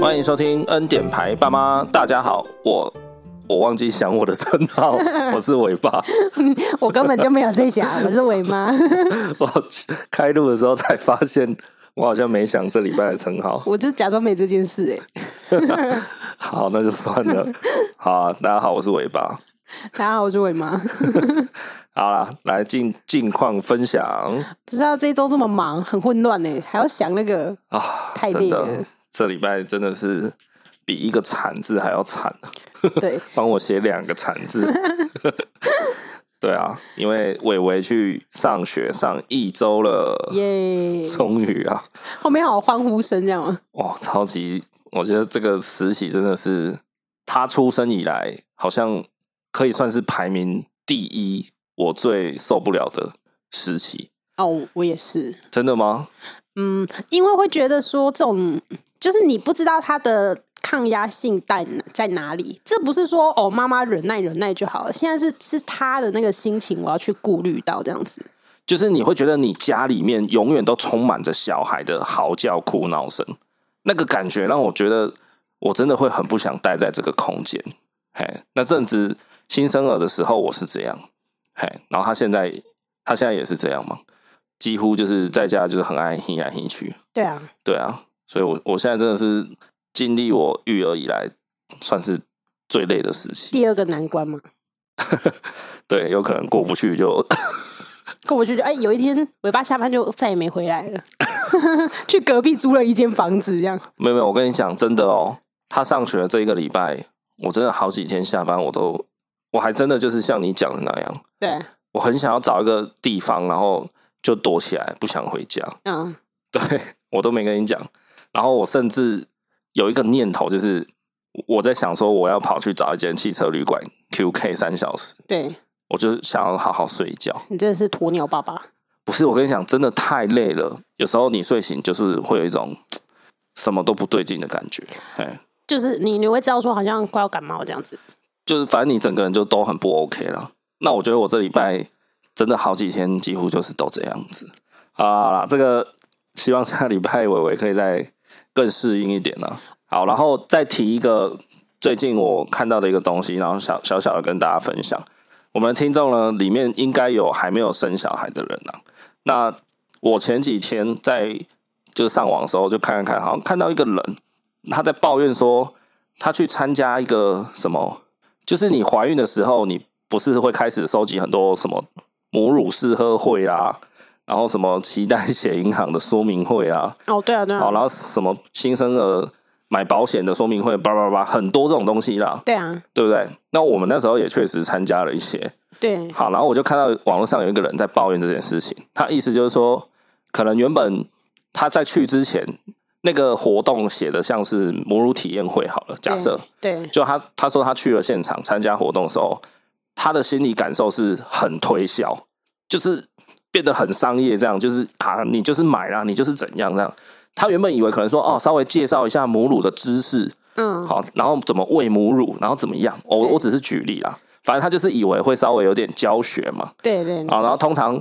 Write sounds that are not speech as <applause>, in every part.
欢迎收听恩典牌爸妈，大家好，我我忘记想我的称号，<laughs> 我是伟爸，<laughs> 我根本就没有在想，我是伟妈，<laughs> 我开录的时候才发现，我好像没想这礼拜的称号，我就假装没这件事哎，好，那就算了，好啊，大家好，我是伟爸，大家好，我是伟妈，好啦，来近近况分享，不知道这一周这么忙，很混乱呢，还要想那个啊，太累了。这礼拜真的是比一个惨字还要惨。对，<laughs> 帮我写两个惨字。<laughs> 对啊，因为伟伟去上学上一周了，耶！<laughs> 终于啊，后面好欢呼声这样吗？哇，超级！我觉得这个实习真的是他出生以来，好像可以算是排名第一，我最受不了的实习。哦，我也是。真的吗？嗯，因为会觉得说这种。就是你不知道他的抗压性在在哪里，这不是说哦，妈妈忍耐忍耐就好了。现在是是他的那个心情，我要去顾虑到这样子。就是你会觉得你家里面永远都充满着小孩的嚎叫、哭闹声，那个感觉让我觉得我真的会很不想待在这个空间。嘿，那正值新生儿的时候我是这样，嘿，然后他现在他现在也是这样吗？几乎就是在家就是很爱嘿来嘿去。对啊，对啊。所以我，我我现在真的是经历我育儿以来算是最累的时期。第二个难关吗？<laughs> 对，有可能过不去就 <laughs> 过不去就哎，有一天尾巴下班就再也没回来了，<laughs> 去隔壁租了一间房子，这样。没有没有，我跟你讲，真的哦，他上学的这一个礼拜，我真的好几天下班我都，我还真的就是像你讲的那样，对，我很想要找一个地方，然后就躲起来，不想回家。嗯，<laughs> 对，我都没跟你讲。然后我甚至有一个念头，就是我在想说，我要跑去找一间汽车旅馆 QK 三小时。对，我就想要好好睡一觉。你真的是鸵鸟爸爸？不是，我跟你讲，真的太累了。有时候你睡醒就是会有一种什么都不对劲的感觉。就是你你会知道说好像快要感冒这样子。就是反正你整个人就都很不 OK 了。那我觉得我这礼拜真的好几天几乎就是都这样子啊。这个希望下礼拜伟伟可以再。更适应一点呢、好，然后再提一个最近我看到的一个东西，然后小小小的跟大家分享。我们的听众呢，里面应该有还没有生小孩的人啊。那我前几天在就是上网的时候，就看看看，好像看到一个人他在抱怨说，他去参加一个什么，就是你怀孕的时候，你不是会开始收集很多什么母乳试喝会啦。然后什么脐带血银行的说明会啊？哦，对啊，对啊。好，然后什么新生儿买保险的说明会，叭叭叭，很多这种东西啦。对啊，对不对？那我们那时候也确实参加了一些。对。好，然后我就看到网络上有一个人在抱怨这件事情，他意思就是说，可能原本他在去之前那个活动写的像是母乳体验会好了，假设，对，对，就他他说他去了现场参加活动的时候，他的心理感受是很推销，就是。变得很商业，这样就是啊，你就是买啦，你就是怎样这样。他原本以为可能说哦，稍微介绍一下母乳的知识，嗯，好，然后怎么喂母乳，然后怎么样。我我只是举例啦，反正他就是以为会稍微有点教学嘛。对对。啊，然后通常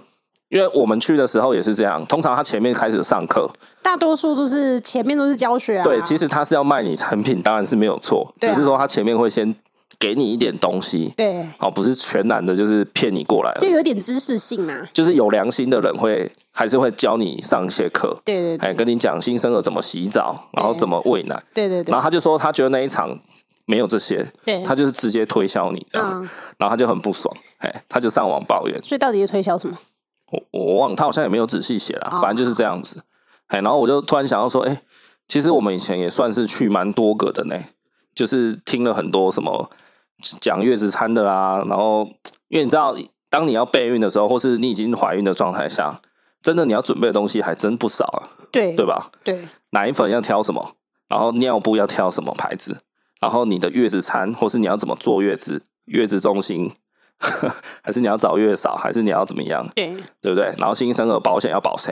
因为我们去的时候也是这样，通常他前面开始上课，大多数都是前面都是教学啊。对，其实他是要卖你产品，当然是没有错，只是说他前面会先。给你一点东西，对，好，不是全然的，就是骗你过来，就有点知识性嘛。就是有良心的人会还是会教你上一些课，对对，对，跟你讲新生儿怎么洗澡，然后怎么喂奶，对对对。然后他就说他觉得那一场没有这些，对，他就是直接推销你这样，嗯，然后他就很不爽，哎，他就上网抱怨。所以到底是推销什么？我我忘了，他好像也没有仔细写了，反正就是这样子。哎，然后我就突然想到说，哎，其实我们以前也算是去蛮多个的呢，就是听了很多什么。讲月子餐的啦，然后因为你知道，当你要备孕的时候，或是你已经怀孕的状态下，真的你要准备的东西还真不少啊，对对吧？对，奶粉要挑什么，然后尿布要挑什么牌子，然后你的月子餐，或是你要怎么坐月子，月子中心，<laughs> 还是你要找月嫂，还是你要怎么样？对，对不对？然后新生儿保险要保谁？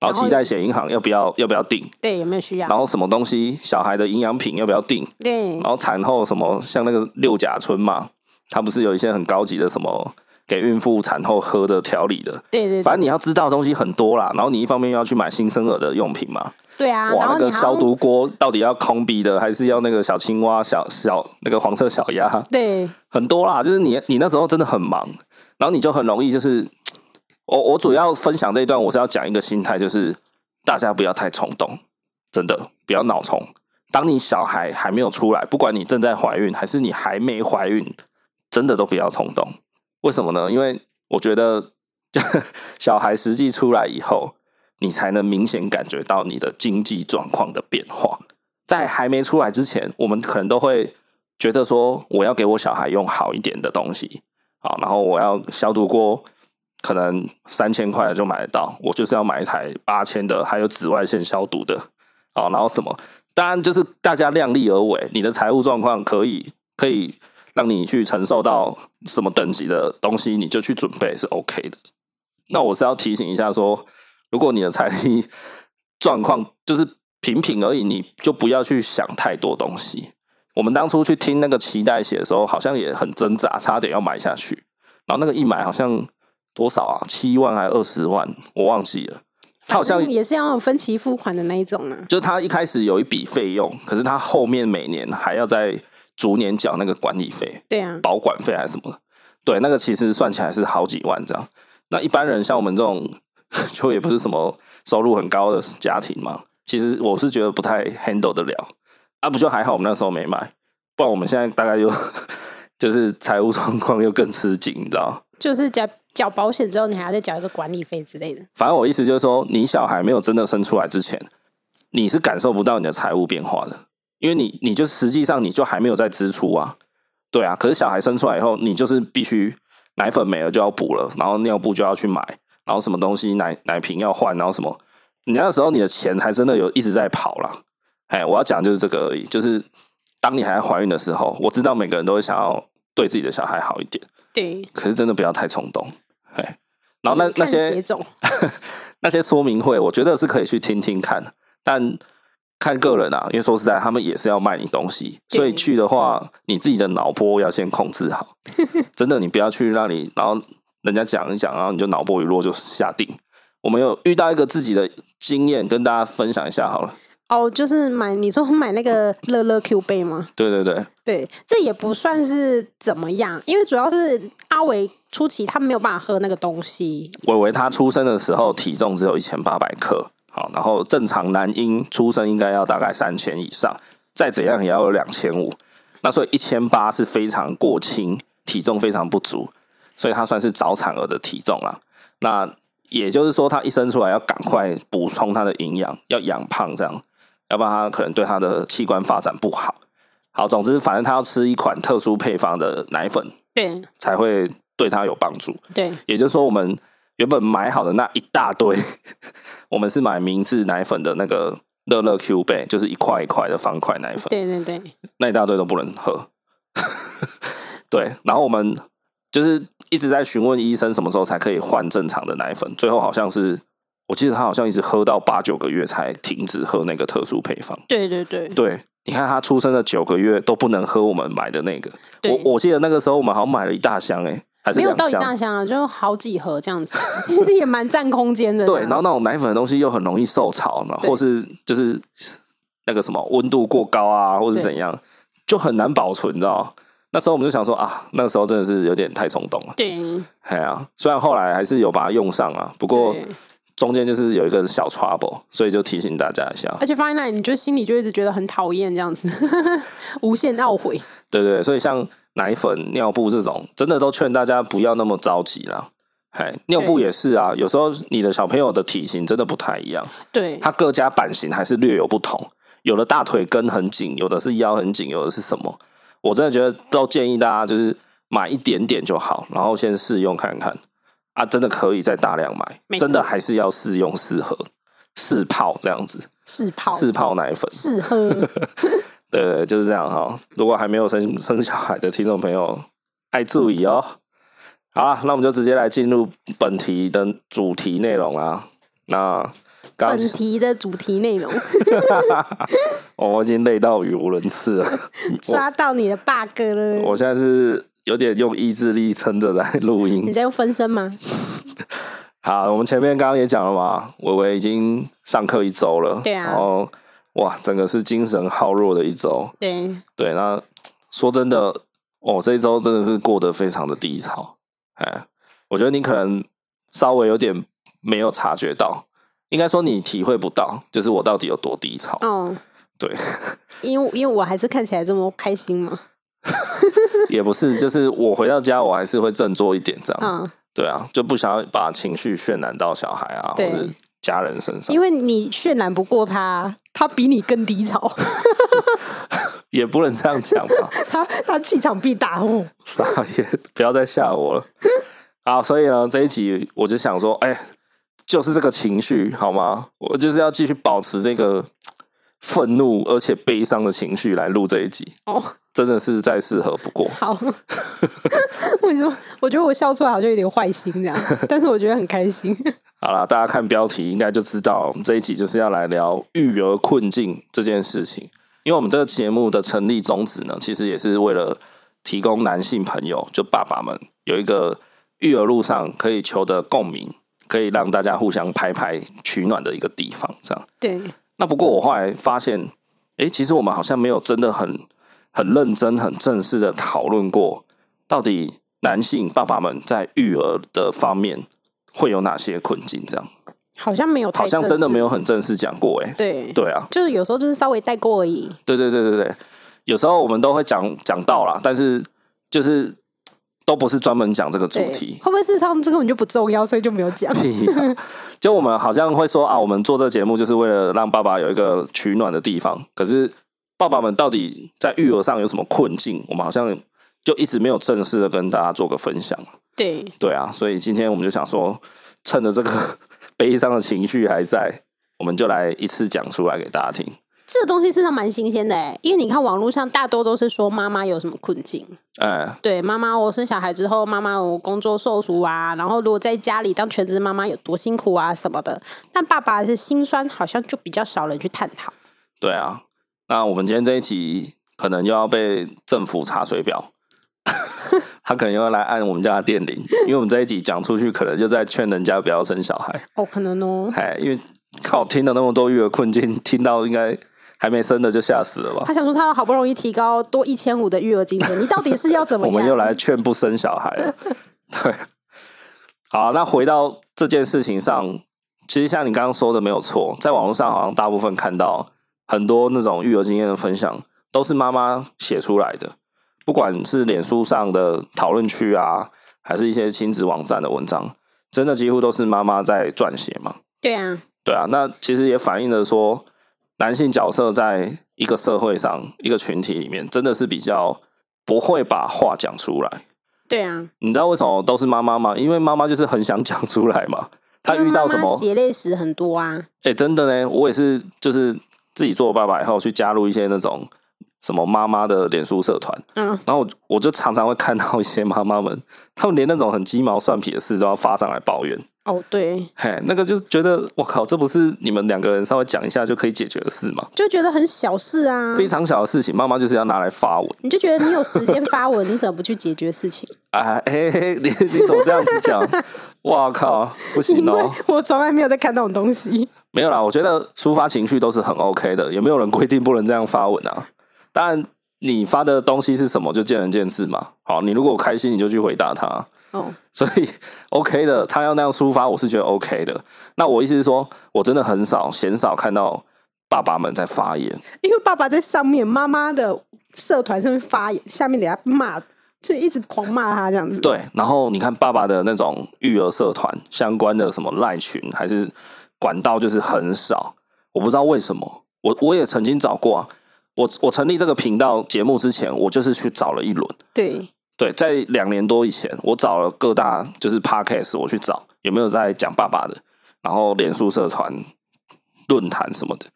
然后脐带血银行要不要要不要订？对，有没有需要？然后什么东西小孩的营养品要不要订？对。然后产后什么像那个六甲村嘛，它不是有一些很高级的什么给孕妇产后喝的调理的？对，对对。反正你要知道的东西很多啦。然后你一方面要去买新生儿的用品嘛，对啊，哇，那个消毒锅到底要空壁的，还是要那个小青蛙、小小那个黄色小鸭？对，很多啦，就是你你那时候真的很忙，然后你就很容易就是我我主要分享这一段，我是要讲一个心态，就是大家不要太冲动，真的不要脑冲。当你小孩还没有出来，不管你正在怀孕还是你还没怀孕，真的都不要冲动。为什么呢？因为我觉得 <laughs> 小孩实际出来以后，你才能明显感觉到你的经济状况的变化。在还没出来之前，我们可能都会觉得说，我要给我小孩用好一点的东西，好，然后我要消毒锅，可能三千块就买得到，我就是要买一台八千的，还有紫外线消毒的，好，然后什么？当然就是大家量力而为，你的财务状况可以可以让你去承受到什么等级的东西，你就去准备是 OK 的。那我是要提醒一下说，如果你的财力 <laughs> 状况就是平平而已，你就不要去想太多东西。我们当初去听那个脐带血的时候，好像也很挣扎，差点要买下去。然后那个一买好像多少啊？七万还二十万？我忘记了。他好像也是要有分期付款的那一种呢、啊。就是他一开始有一笔费用，可是他后面每年还要再逐年缴那个管理费，对啊，保管费还是什么的。对，那个其实算起来是好几万这样。那一般人像我们这种，<laughs> 就也不是什么收入很高的家庭嘛。其实我是觉得不太 handle 得了。啊，不就还好，我们那时候没买，不然我们现在大概就 <laughs> 就是财务状况又更吃紧，你知道？就是缴缴保险之后，你还要再缴一个管理费之类的。反正我意思就是说，你小孩没有真的生出来之前，你是感受不到你的财务变化的，因为你你就实际上你就还没有在支出啊，对啊。可是小孩生出来以后，你就是必须奶粉没了就要补了，然后尿布就要去买，然后什么东西奶奶瓶要换，然后什么，你那时候你的钱才真的有一直在跑啦。哎，我要讲就是这个而已，就是当你还在怀孕的时候，我知道每个人都会想要对自己的小孩好一点。对，可是真的不要太冲动，<laughs> 哎，然后那那些 <laughs> 那些说明会，我觉得是可以去听听看，但看个人啊，因为说实在，他们也是要卖你东西，所以去的话，你自己的脑波要先控制好，<laughs> 真的，你不要去那里，然后人家讲一讲，然后你就脑波一弱就下定。我们有遇到一个自己的经验，跟大家分享一下好了。哦，就是买你说买那个乐乐 Q 杯吗？对对对，对，这也不算是怎么样，因为主要是阿伟初期他没有办法喝那个东西。伟伟他出生的时候体重只有一千八百克，好，然后正常男婴出生应该要大概三千以上，再怎样也要有两千五，那所以一千八是非常过轻，体重非常不足，所以他算是早产儿的体重了。那也就是说，他一生出来要赶快补充他的营养，要养胖这样。要不然他可能对他的器官发展不好。好，总之反正他要吃一款特殊配方的奶粉，对，才会对他有帮助。对，也就是说，我们原本买好的那一大堆，<laughs> 我们是买明治奶粉的那个乐乐 Q 杯，就是一块一块的方块奶粉。对对对，那一大堆都不能喝。<laughs> 对，然后我们就是一直在询问医生什么时候才可以换正常的奶粉，最后好像是。我记得他好像一直喝到八九个月才停止喝那个特殊配方。对对对，对，你看他出生的九个月都不能喝我们买的那个。我我记得那个时候我们好像买了一大箱哎、欸，没有到一大箱啊，就好几盒这样子，<laughs> 其实也蛮占空间的。对，然后那种奶粉的东西又很容易受潮，然后或是就是那个什么温度过高啊，或是怎样，就很难保存，你知道？那时候我们就想说啊，那个时候真的是有点太冲动了。对，哎呀，虽然后来还是有把它用上啊，不过。中间就是有一个小 trouble，所以就提醒大家一下。而且放在那里，你就心里就一直觉得很讨厌这样子，<laughs> 无限懊悔。对对，所以像奶粉、尿布这种，真的都劝大家不要那么着急啦。哎，尿布也是啊，有时候你的小朋友的体型真的不太一样，对，他各家版型还是略有不同。有的大腿根很紧，有的是腰很紧，有的是什么？我真的觉得都建议大家就是买一点点就好，然后先试用看看。啊，真的可以再大量买，真的还是要试用试喝试泡这样子，试泡试泡奶粉试喝，对，就是这样哈。如果还没有生生小孩的听众朋友，爱注意哦。好了，那我们就直接来进入本题的主题内容啦。那本题的主题内容，<laughs> 我已经累到语无伦次了，抓到你的 bug 了。我现在是。有点用意志力撑着在录音。你在用分身吗？<laughs> 好，我们前面刚刚也讲了嘛，伟伟已经上课一周了，对啊，然后哇，整个是精神耗弱的一周，对对。那说真的，哦，这一周真的是过得非常的低潮，哎，我觉得你可能稍微有点没有察觉到，应该说你体会不到，就是我到底有多低潮，哦，对，<laughs> 因为因为我还是看起来这么开心嘛。<laughs> 也不是，就是我回到家，我还是会振作一点，这样。嗯，对啊，就不想要把情绪渲染到小孩啊，或者家人身上。因为你渲染不过他，他比你更低潮。<laughs> 也不能这样讲吧？他他气场必大哦。<laughs> 傻眼，不要再吓我了。好，所以呢，这一集我就想说，哎、欸，就是这个情绪好吗？我就是要继续保持这个愤怒而且悲伤的情绪来录这一集。哦。真的是再适合不过。<laughs> 好，为什么？我觉得我笑出来好像有点坏心这样，<laughs> 但是我觉得很开心。<laughs> 好了，大家看标题应该就知道，我们这一集就是要来聊育儿困境这件事情。因为我们这个节目的成立宗旨呢，其实也是为了提供男性朋友，就爸爸们有一个育儿路上可以求得共鸣，可以让大家互相拍拍取暖的一个地方。这样。对。那不过我后来发现，哎、欸，其实我们好像没有真的很。很认真、很正式的讨论过，到底男性爸爸们在育儿的方面会有哪些困境？这样好像没有，好像真的没有很正式讲过。哎，对，对啊，就是有时候就是稍微带过而已。对对对对对，有时候我们都会讲讲到啦，但是就是都不是专门讲这个主题。会不会事实上这根本就不重要，所以就没有讲？<laughs> 就我们好像会说啊，我们做这个节目就是为了让爸爸有一个取暖的地方，可是。爸爸们到底在育儿上有什么困境？我们好像就一直没有正式的跟大家做个分享。对对啊，所以今天我们就想说，趁着这个 <laughs> 悲伤的情绪还在，我们就来一次讲出来给大家听。这个东西是上蛮新鲜的哎，因为你看网络上大多都是说妈妈有什么困境。哎，对，妈妈我生小孩之后，妈妈我工作受阻啊，然后如果在家里当全职妈妈有多辛苦啊什么的。但爸爸是心酸，好像就比较少人去探讨。对啊。那我们今天这一集可能又要被政府查水表，<laughs> 他可能又要来按我们家的电铃，因为我们这一集讲出去，可能就在劝人家不要生小孩。哦，可能哦。哎，因为靠听了那么多育儿困境，听到应该还没生的就吓死了吧？他想说，他好不容易提高多一千五的育儿津贴，你到底是要怎么样？<laughs> 我们又来劝不生小孩了。<laughs> 对，好，那回到这件事情上，其实像你刚刚说的没有错，在网络上好像大部分看到。很多那种育儿经验的分享都是妈妈写出来的，不管是脸书上的讨论区啊，还是一些亲子网站的文章，真的几乎都是妈妈在撰写嘛。对啊，对啊，那其实也反映了说，男性角色在一个社会上、一个群体里面，真的是比较不会把话讲出来。对啊，你知道为什么都是妈妈吗？因为妈妈就是很想讲出来嘛。她遇到什么血泪史很多啊。哎、欸，真的呢，我也是，就是。自己做爸爸以后，去加入一些那种什么妈妈的脸书社团，嗯，然后我我就常常会看到一些妈妈们，他们连那种很鸡毛蒜皮的事都要发上来抱怨。哦，对，嘿，那个就是觉得我靠，这不是你们两个人稍微讲一下就可以解决的事吗？就觉得很小事啊，非常小的事情，妈妈就是要拿来发文。你就觉得你有时间发文，你怎么不去解决事情？哎，<laughs> 嘿嘿，你你怎么这样子讲？<laughs> 哇靠，不行哦！我从来没有在看那种东西。没有啦，我觉得抒发情绪都是很 OK 的，也没有人规定不能这样发文啊。当然，你发的东西是什么就见仁见智嘛。好，你如果开心，你就去回答他。哦，所以 OK 的，他要那样抒发，我是觉得 OK 的。那我意思是说，我真的很少、鲜少看到爸爸们在发言，因为爸爸在上面，妈妈的社团上面发言，下面等下骂，就一直狂骂他这样子。对，然后你看爸爸的那种育儿社团相关的什么赖群还是。管道就是很少，我不知道为什么。我我也曾经找过啊，我我成立这个频道节目之前，我就是去找了一轮。对对，在两年多以前，我找了各大就是 Podcast，我去找有没有在讲爸爸的，然后脸书社团、论坛什么的，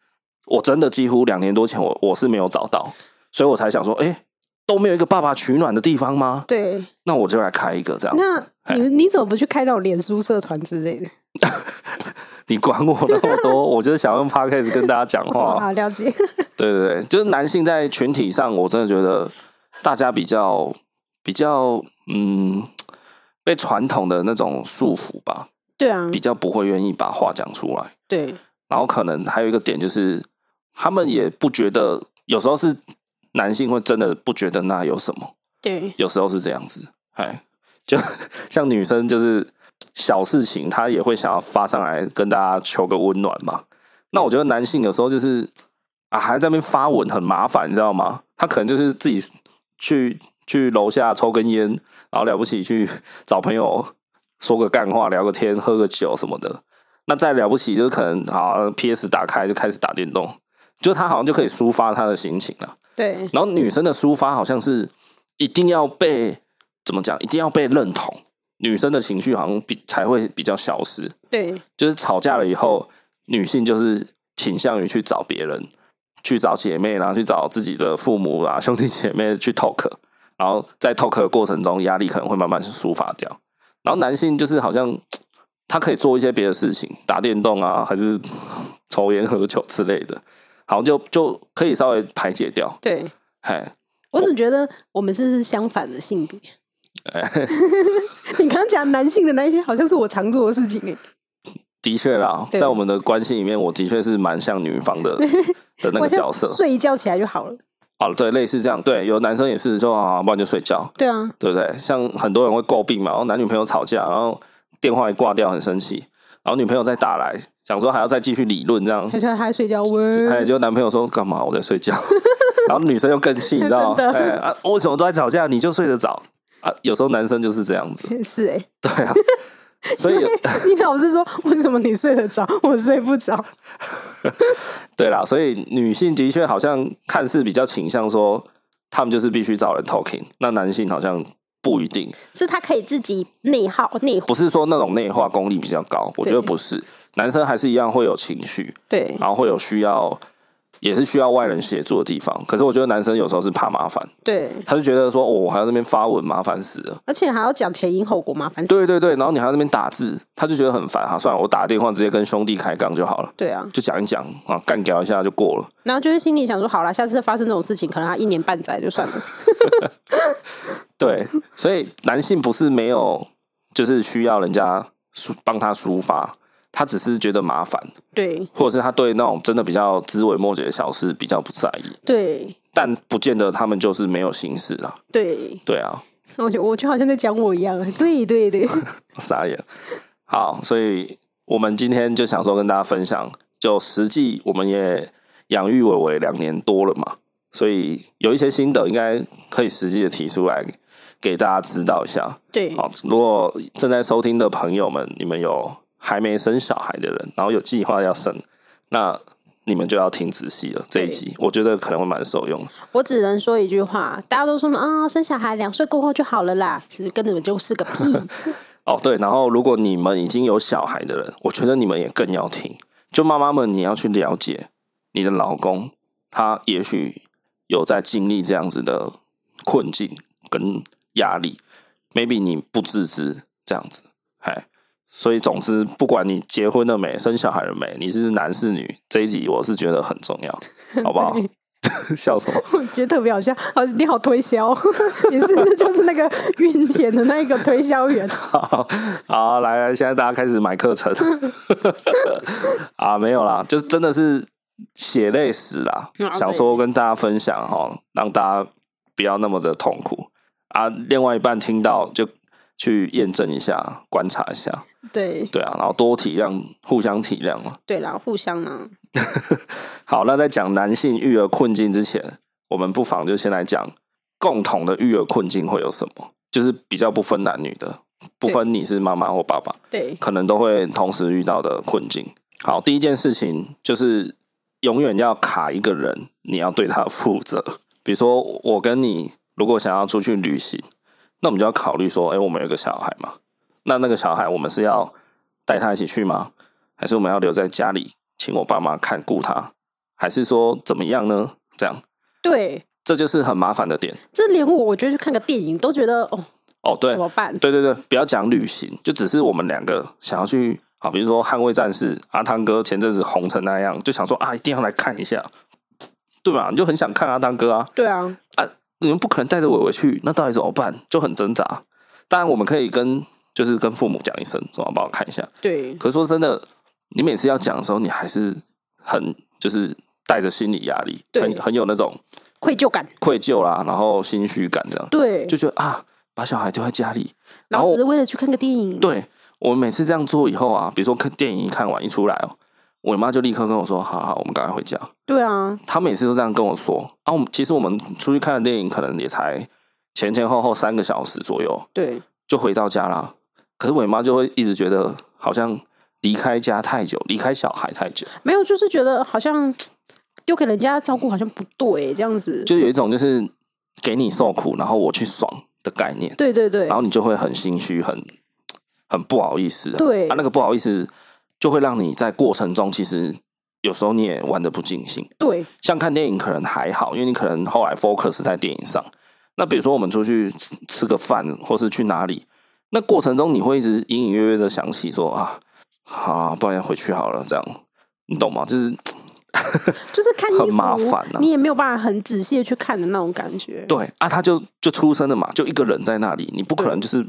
我真的几乎两年多前我我是没有找到，所以我才想说，哎、欸，都没有一个爸爸取暖的地方吗？对，那我就来开一个这样子。那你你怎么不去开那种脸书社团之类的？<laughs> 你管我那么多，我就是想用 Podcast 跟大家讲话。好了解。对对对，就是男性在群体上，我真的觉得大家比较比较嗯，被传统的那种束缚吧。对啊，比较不会愿意把话讲出来。对，然后可能还有一个点就是，他们也不觉得，有时候是男性会真的不觉得那有什么。对，有时候是这样子，哎，就 <laughs> 像女生就是小事情，她也会想要发上来跟大家求个温暖嘛。那我觉得男性有时候就是啊，还在那边发文很麻烦，你知道吗？他可能就是自己去去楼下抽根烟，然后了不起去 <laughs> 找朋友说个干话、聊个天、喝个酒什么的。那再了不起就是可能啊，PS 打开就开始打电动，就他好像就可以抒发他的心情了。对。然后女生的抒发好像是一定要被怎么讲？一定要被认同，女生的情绪好像比才会比较消失。对。就是吵架了以后。女性就是倾向于去找别人，去找姐妹，然后去找自己的父母啊、兄弟姐妹去 talk，然后在 talk 的过程中，压力可能会慢慢抒发掉。然后男性就是好像他可以做一些别的事情，打电动啊，还是 <laughs> 抽烟喝酒之类的，好像就就可以稍微排解掉。对，嘿，我只觉得我们是不是相反的性别？<laughs> <laughs> 你刚刚讲男性的那些，好像是我常做的事情哎。的确啦，在我们的关系里面，我的确是蛮像女方的的那个角色。睡一觉起来就好了。好，对，类似这样。对，有男生也是说啊，不然就睡觉。对啊，对不对？像很多人会诟病嘛，然后男女朋友吵架，然后电话一挂掉，很生气，然后女朋友再打来，想说还要再继续理论这样。他说他睡觉，喂。哎，就男朋友说干嘛？我在睡觉。<laughs> 然后女生又更气，你知道吗？哎啊，为什么都在吵架？你就睡得着啊？有时候男生就是这样子。是哎、欸，对啊。<laughs> 所以 <laughs> 你老是说，为什么你睡得着，我睡不着？<laughs> 对啦，所以女性的确好像看似比较倾向说，他们就是必须找人 talking，那男性好像不一定，是他可以自己内耗内，不是说那种内化功力比较高，我觉得不是，男生还是一样会有情绪，对，然后会有需要。也是需要外人协助的地方，可是我觉得男生有时候是怕麻烦，对，他就觉得说，哦，我还要那边发文，麻烦死了，而且还要讲前因后果，麻烦死。对对对，然后你还要那边打字，他就觉得很烦哈。算了，我打电话直接跟兄弟开杠就好了。对啊，就讲一讲啊，干掉一下就过了。然后就是心里想说，好了，下次发生这种事情，可能他一年半载就算了。<laughs> 对，所以男性不是没有，就是需要人家抒帮他抒发。他只是觉得麻烦，对，或者是他对那种真的比较枝微末节的小事比较不在意，对，但不见得他们就是没有心事啦，对，对啊，我就我就好像在讲我一样，对 <laughs> 对对，<laughs> 傻眼。好，所以我们今天就想说跟大家分享，就实际我们也养育伟伟两年多了嘛，所以有一些心得应该可以实际的提出来给大家指导一下。对，好，如果正在收听的朋友们，你们有。还没生小孩的人，然后有计划要生，那你们就要听仔细了。这一集我觉得可能会蛮受用。我只能说一句话，大家都说啊、哦，生小孩两岁过后就好了啦，其实跟你们就是个屁。<laughs> 哦，对，然后如果你们已经有小孩的人，我觉得你们也更要听。就妈妈们，你要去了解你的老公，他也许有在经历这样子的困境跟压力，maybe 你不自知这样子，嗨。所以，总之，不管你结婚了没，生小孩了没，你是男是女，这一集我是觉得很重要，好不好？<laughs> <laughs> 笑什么？我觉得特别好笑，好，你好推销，<laughs> 你是不是就是那个孕前的那个推销员？好，好，来来，现在大家开始买课程啊，没有啦，就是真的是血泪史啦，想说跟大家分享哈，让大家不要那么的痛苦啊。另外一半听到就去验证一下，观察一下。对对啊，然后多体谅，互相体谅嘛。对啦，互相啊。<laughs> 好，那在讲男性育儿困境之前，我们不妨就先来讲共同的育儿困境会有什么，就是比较不分男女的，不分你是妈妈或爸爸，对，可能都会同时遇到的困境。好，第一件事情就是永远要卡一个人，你要对他负责。比如说，我跟你如果想要出去旅行，那我们就要考虑说，哎，我们有个小孩嘛。那那个小孩，我们是要带他一起去吗？还是我们要留在家里，请我爸妈看顾他？还是说怎么样呢？这样，对，这就是很麻烦的点。这连我，我觉得去看个电影都觉得哦哦，对，怎么办？对对对，不要讲旅行，就只是我们两个想要去，好，比如说《捍卫战士》，阿汤哥前阵子红成那样，就想说啊，一定要来看一下，对吧？你就很想看阿汤哥啊，对啊，啊，你们不可能带着伟伟去，那到底怎么办？就很挣扎。当然，我们可以跟就是跟父母讲一声，说帮我看一下。对。可是说真的，你每次要讲的时候，你还是很就是带着心理压力，很很有那种愧疚感、愧疚啦，然后心虚感这样。对，就觉得啊，把小孩丢在家里，然后只是为了去看个电影。对，我每次这样做以后啊，比如说看电影一看完一出来哦。我妈就立刻跟我说：“好好，我们赶快回家。”对啊，她每次都这样跟我说。啊，我们其实我们出去看的电影可能也才前前后后三个小时左右，对，就回到家啦。可是我妈就会一直觉得好像离开家太久，离开小孩太久。没有，就是觉得好像丢给人家照顾好像不对，这样子。就有一种就是给你受苦，然后我去爽的概念。对对对，然后你就会很心虚，很很不好意思。对啊，那个不好意思。就会让你在过程中，其实有时候你也玩的不尽兴。对，像看电影可能还好，因为你可能后来 focus 在电影上。那比如说我们出去吃个饭，或是去哪里，那过程中你会一直隐隐约约的想起说啊，好啊，不然回去好了，这样你懂吗？就是就是 <laughs> 看很麻烦啊，你也没有办法很仔细的去看的那种感觉。对啊，他就就出生了嘛，就一个人在那里，你不可能就是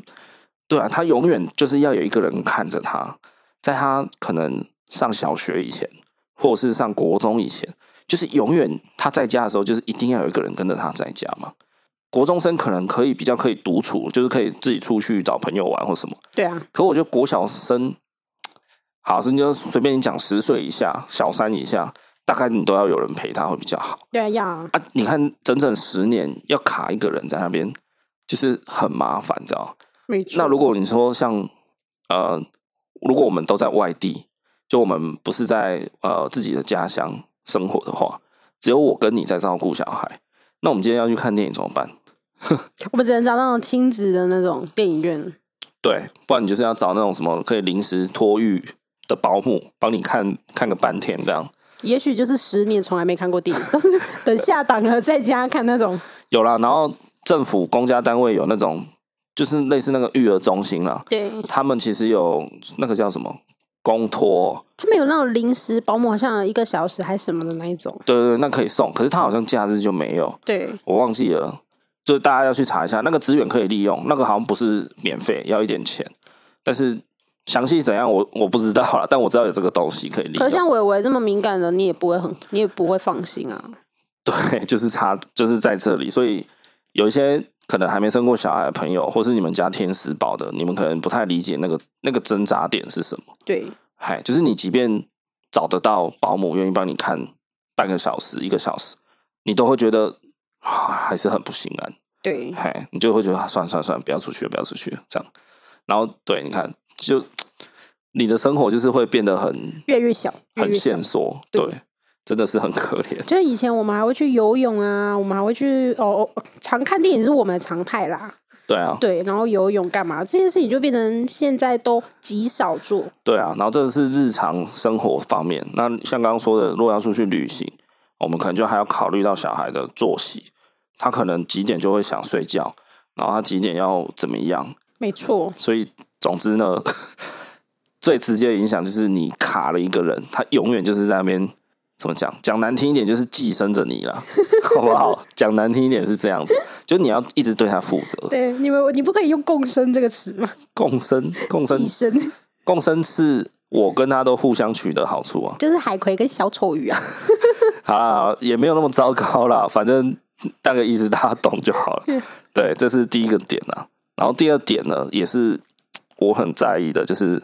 对，对啊，他永远就是要有一个人看着他。在他可能上小学以前，或者是上国中以前，就是永远他在家的时候，就是一定要有一个人跟着他在家嘛。国中生可能可以比较可以独处，就是可以自己出去找朋友玩或什么。对啊。可我觉得国小生，好，是你就随便你讲十岁以下、小三以下，大概你都要有人陪他会比较好。对啊，要啊。你看整整十年要卡一个人在那边，就是很麻烦，你知道吗？没错。那如果你说像呃。如果我们都在外地，就我们不是在呃自己的家乡生活的话，只有我跟你在照顾小孩，那我们今天要去看电影怎么办？<laughs> 我们只能找那种亲子的那种电影院。对，不然你就是要找那种什么可以临时托育的保姆，帮你看看个半天这样。也许就是十年从来没看过电影，都是等下档了在家看那种。有啦，然后政府公家单位有那种。就是类似那个育儿中心啦，对，他们其实有那个叫什么公托，他们有那种临时保姆，好像一个小时还是什么的那一种。对对对，那可以送，可是他好像假日就没有。对，我忘记了，就大家要去查一下，那个资源可以利用，那个好像不是免费，要一点钱，但是详细怎样我我不知道了，<laughs> 但我知道有这个东西可以利用。可像伟伟这么敏感的，你也不会很，你也不会放心啊。对，就是差，就是在这里，所以有一些。可能还没生过小孩的朋友，或是你们家天使宝的，你们可能不太理解那个那个挣扎点是什么。对，嗨，就是你即便找得到保姆愿意帮你看半个小时、一个小时，你都会觉得还是很不心安。对，嗨，你就会觉得算了算了算了，不要出去了，不要出去了，这样。然后，对，你看，就你的生活就是会变得很越来越小，很限缩。对。对真的是很可怜。就是以前我们还会去游泳啊，我们还会去哦，常看电影是我们的常态啦。对啊，对，然后游泳干嘛？这件事情就变成现在都极少做。对啊，然后这是日常生活方面。那像刚刚说的，如果要出去旅行，我们可能就还要考虑到小孩的作息，他可能几点就会想睡觉，然后他几点要怎么样？没错。所以总之呢，<laughs> 最直接的影响就是你卡了一个人，他永远就是在那边。怎么讲？讲难听一点就是寄生着你了，<laughs> 好不好？讲难听一点是这样子，就你要一直对他负责。对，你们你不可以用共生这个词吗？共生，共生，寄生，共生是我跟他都互相取得好处啊。就是海葵跟小丑鱼啊。<laughs> 好啦，也没有那么糟糕啦，反正大概意思大家懂就好了。对，这是第一个点啊。然后第二点呢，也是我很在意的，就是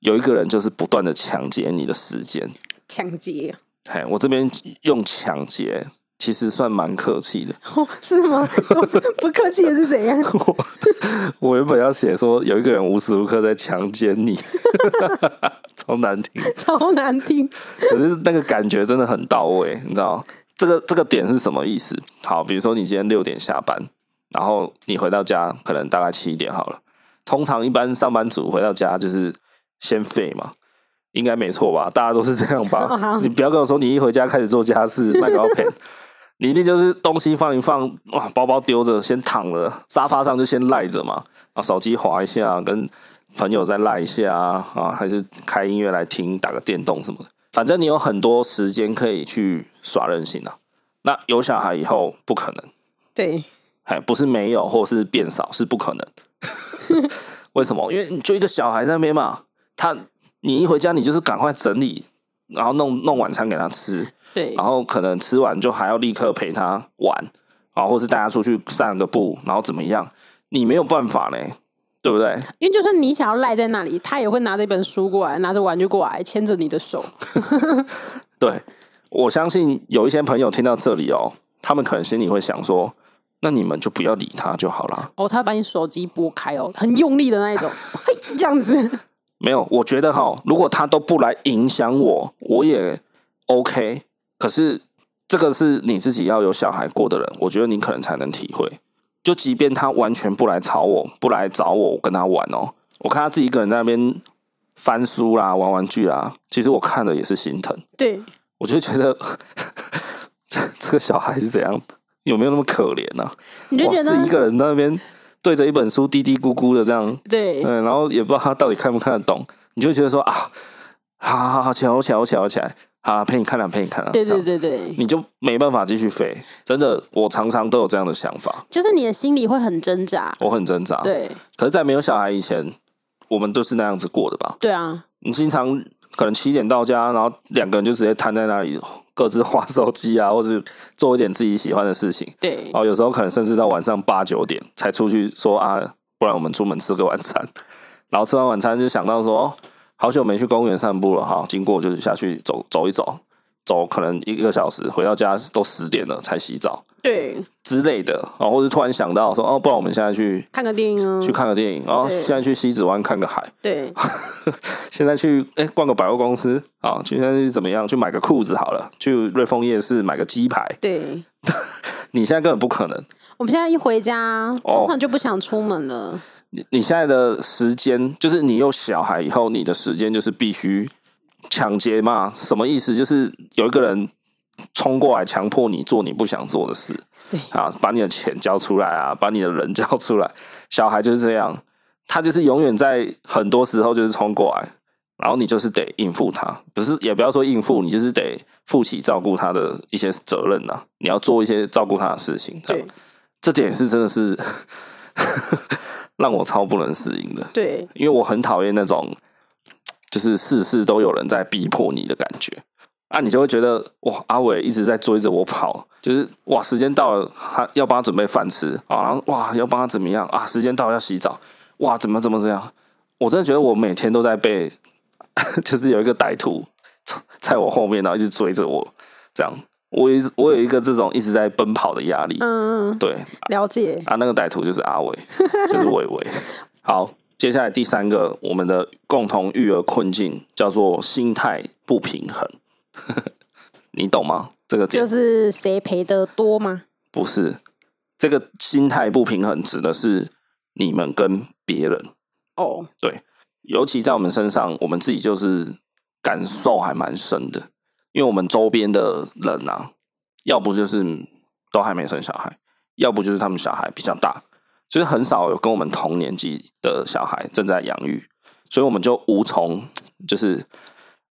有一个人就是不断的抢劫你的时间，抢劫。嘿，我这边用抢劫，其实算蛮客气的。哦，是吗？不客气的是怎样？<laughs> 我我原本要写说有一个人无时无刻在强奸你，<laughs> 超难听，超难听。可是那个感觉真的很到位，你知道这个这个点是什么意思？好，比如说你今天六点下班，然后你回到家可能大概七点好了。通常一般上班族回到家就是先废嘛。应该没错吧？大家都是这样吧？<laughs> Oh, 你不要跟我说，你一回家开始做家事，卖高配，你一定就是东西放一放，哇，包包丢着，先躺着，沙发上就先赖着嘛，啊，手机滑一下，跟朋友再赖一下啊，还是开音乐来听，打个电动什么的，反正你有很多时间可以去耍任性啊。那有小孩以后不可能，对，哎，不是没有，或是变少，是不可能。<laughs> 为什么？因为你就一个小孩在那边嘛，他你一回家，你就是赶快整理，然后弄弄晚餐给他吃，对，然后可能吃完就还要立刻陪他玩，啊，或是带他出去散个步，然后怎么样？你没有办法嘞，对不对？因为就算你想要赖在那里，他也会拿着一本书过来，拿着玩具过来，牵着你的手。<laughs> 对，我相信有一些朋友听到这里哦，他们可能心里会想说：“那你们就不要理他就好了。”哦，他会把你手机拨开哦，很用力的那一种，这样子。没有，我觉得哈，如果他都不来影响我，我也 OK。可是这个是你自己要有小孩过的人，我觉得你可能才能体会。就即便他完全不来吵我，不来找我，我跟他玩哦。我看他自己一个人在那边翻书啦、玩玩具啦，其实我看了也是心疼。对，我就觉得 <laughs> 这个小孩是怎样，有没有那么可怜呢、啊？你就觉得自己一个人在那边对着一本书嘀嘀咕咕的这样，对，嗯，然后也不知道他到底看不看得懂，你就觉得说啊，好好好，起来，起来，起来，起来。好，陪你看了，陪你看了。对对对对，你就没办法继续飞。真的，我常常都有这样的想法，就是你的心里会很挣扎。我很挣扎。对，可是，在没有小孩以前，我们都是那样子过的吧？对啊。你经常可能七点到家，然后两个人就直接瘫在那里，各自划手机啊，<laughs> 或者做一点自己喜欢的事情。对。哦，有时候可能甚至到晚上八九点才出去说啊，不然我们出门吃个晚餐。<laughs> 然后吃完晚餐就想到说，哦，好久没去公园散步了，哈，经过就是下去走走一走。走可能一个小时，回到家都十点了才洗澡，对之类的啊，或者突然想到说哦，不然我们现在去看个电影啊，去看个电影，然后现在去西子湾看个海，对，现在去哎、<laughs> 欸、逛个百货公司啊，现在去怎么样？去买个裤子好了，去瑞丰夜市买个鸡排，对，<laughs> 你现在根本不可能。我们现在一回家，通常就不想出门了。哦、你你现在的时间，就是你有小孩以后，你的时间就是必须。抢劫嘛？什么意思？就是有一个人冲过来，强迫你做你不想做的事。对啊，把你的钱交出来啊，把你的人交出来。小孩就是这样，他就是永远在很多时候就是冲过来，然后你就是得应付他，不是也不要说应付，你就是得负起照顾他的一些责任呐。你要做一些照顾他的事情。对，这点是真的是 <laughs> 让我超不能适应的。对，因为我很讨厌那种。就是事事都有人在逼迫你的感觉，啊，你就会觉得哇，阿伟一直在追着我跑，就是哇，时间到了，他要帮他准备饭吃啊，然后哇，要帮他怎么样啊？时间到了要洗澡，哇，怎么怎么这样？我真的觉得我每天都在被，<laughs> 就是有一个歹徒在我后面，然后一直追着我，这样，我一直我有一个这种一直在奔跑的压力，嗯，对，了解啊，那个歹徒就是阿伟，就是伟伟，<laughs> 好。接下来第三个，我们的共同育儿困境叫做心态不平衡，<laughs> 你懂吗？这个就是谁赔的多吗？不是，这个心态不平衡指的是你们跟别人哦，对，尤其在我们身上，我们自己就是感受还蛮深的，因为我们周边的人啊，要不就是都还没生小孩，要不就是他们小孩比较大。就是很少有跟我们同年纪的小孩正在养育，所以我们就无从就是，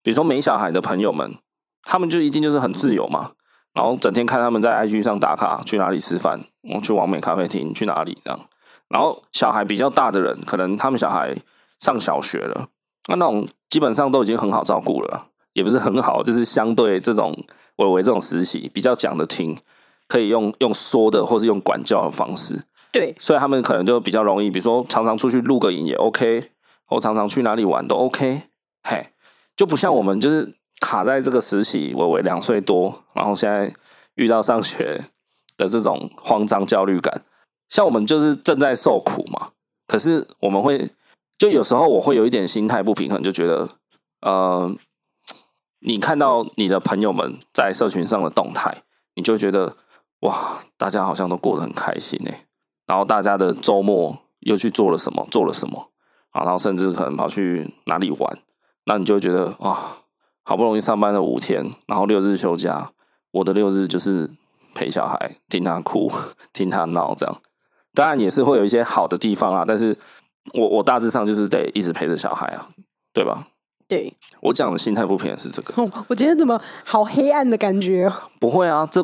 比如说没小孩的朋友们，他们就一定就是很自由嘛，然后整天看他们在 IG 上打卡，去哪里吃饭，我去网美咖啡厅，去哪里这样。然后小孩比较大的人，可能他们小孩上小学了，那那种基本上都已经很好照顾了，也不是很好，就是相对这种伟伟这种时期比较讲得听，可以用用说的或是用管教的方式。对，所以他们可能就比较容易，比如说常常出去录个影也 OK，或常常去哪里玩都 OK，嘿，就不像我们就是卡在这个时期，伟伟两岁多，然后现在遇到上学的这种慌张焦虑感，像我们就是正在受苦嘛，可是我们会就有时候我会有一点心态不平衡，就觉得呃，你看到你的朋友们在社群上的动态，你就觉得哇，大家好像都过得很开心哎。然后大家的周末又去做了什么？做了什么啊？然后甚至可能跑去哪里玩？那你就会觉得啊，好不容易上班了五天，然后六日休假，我的六日就是陪小孩，听他哭，听他闹，这样。当然也是会有一些好的地方啊，但是我我大致上就是得一直陪着小孩啊，对吧？对，我讲的心态不平衡是这个。<laughs> 我觉得怎么好黑暗的感觉？不会啊，这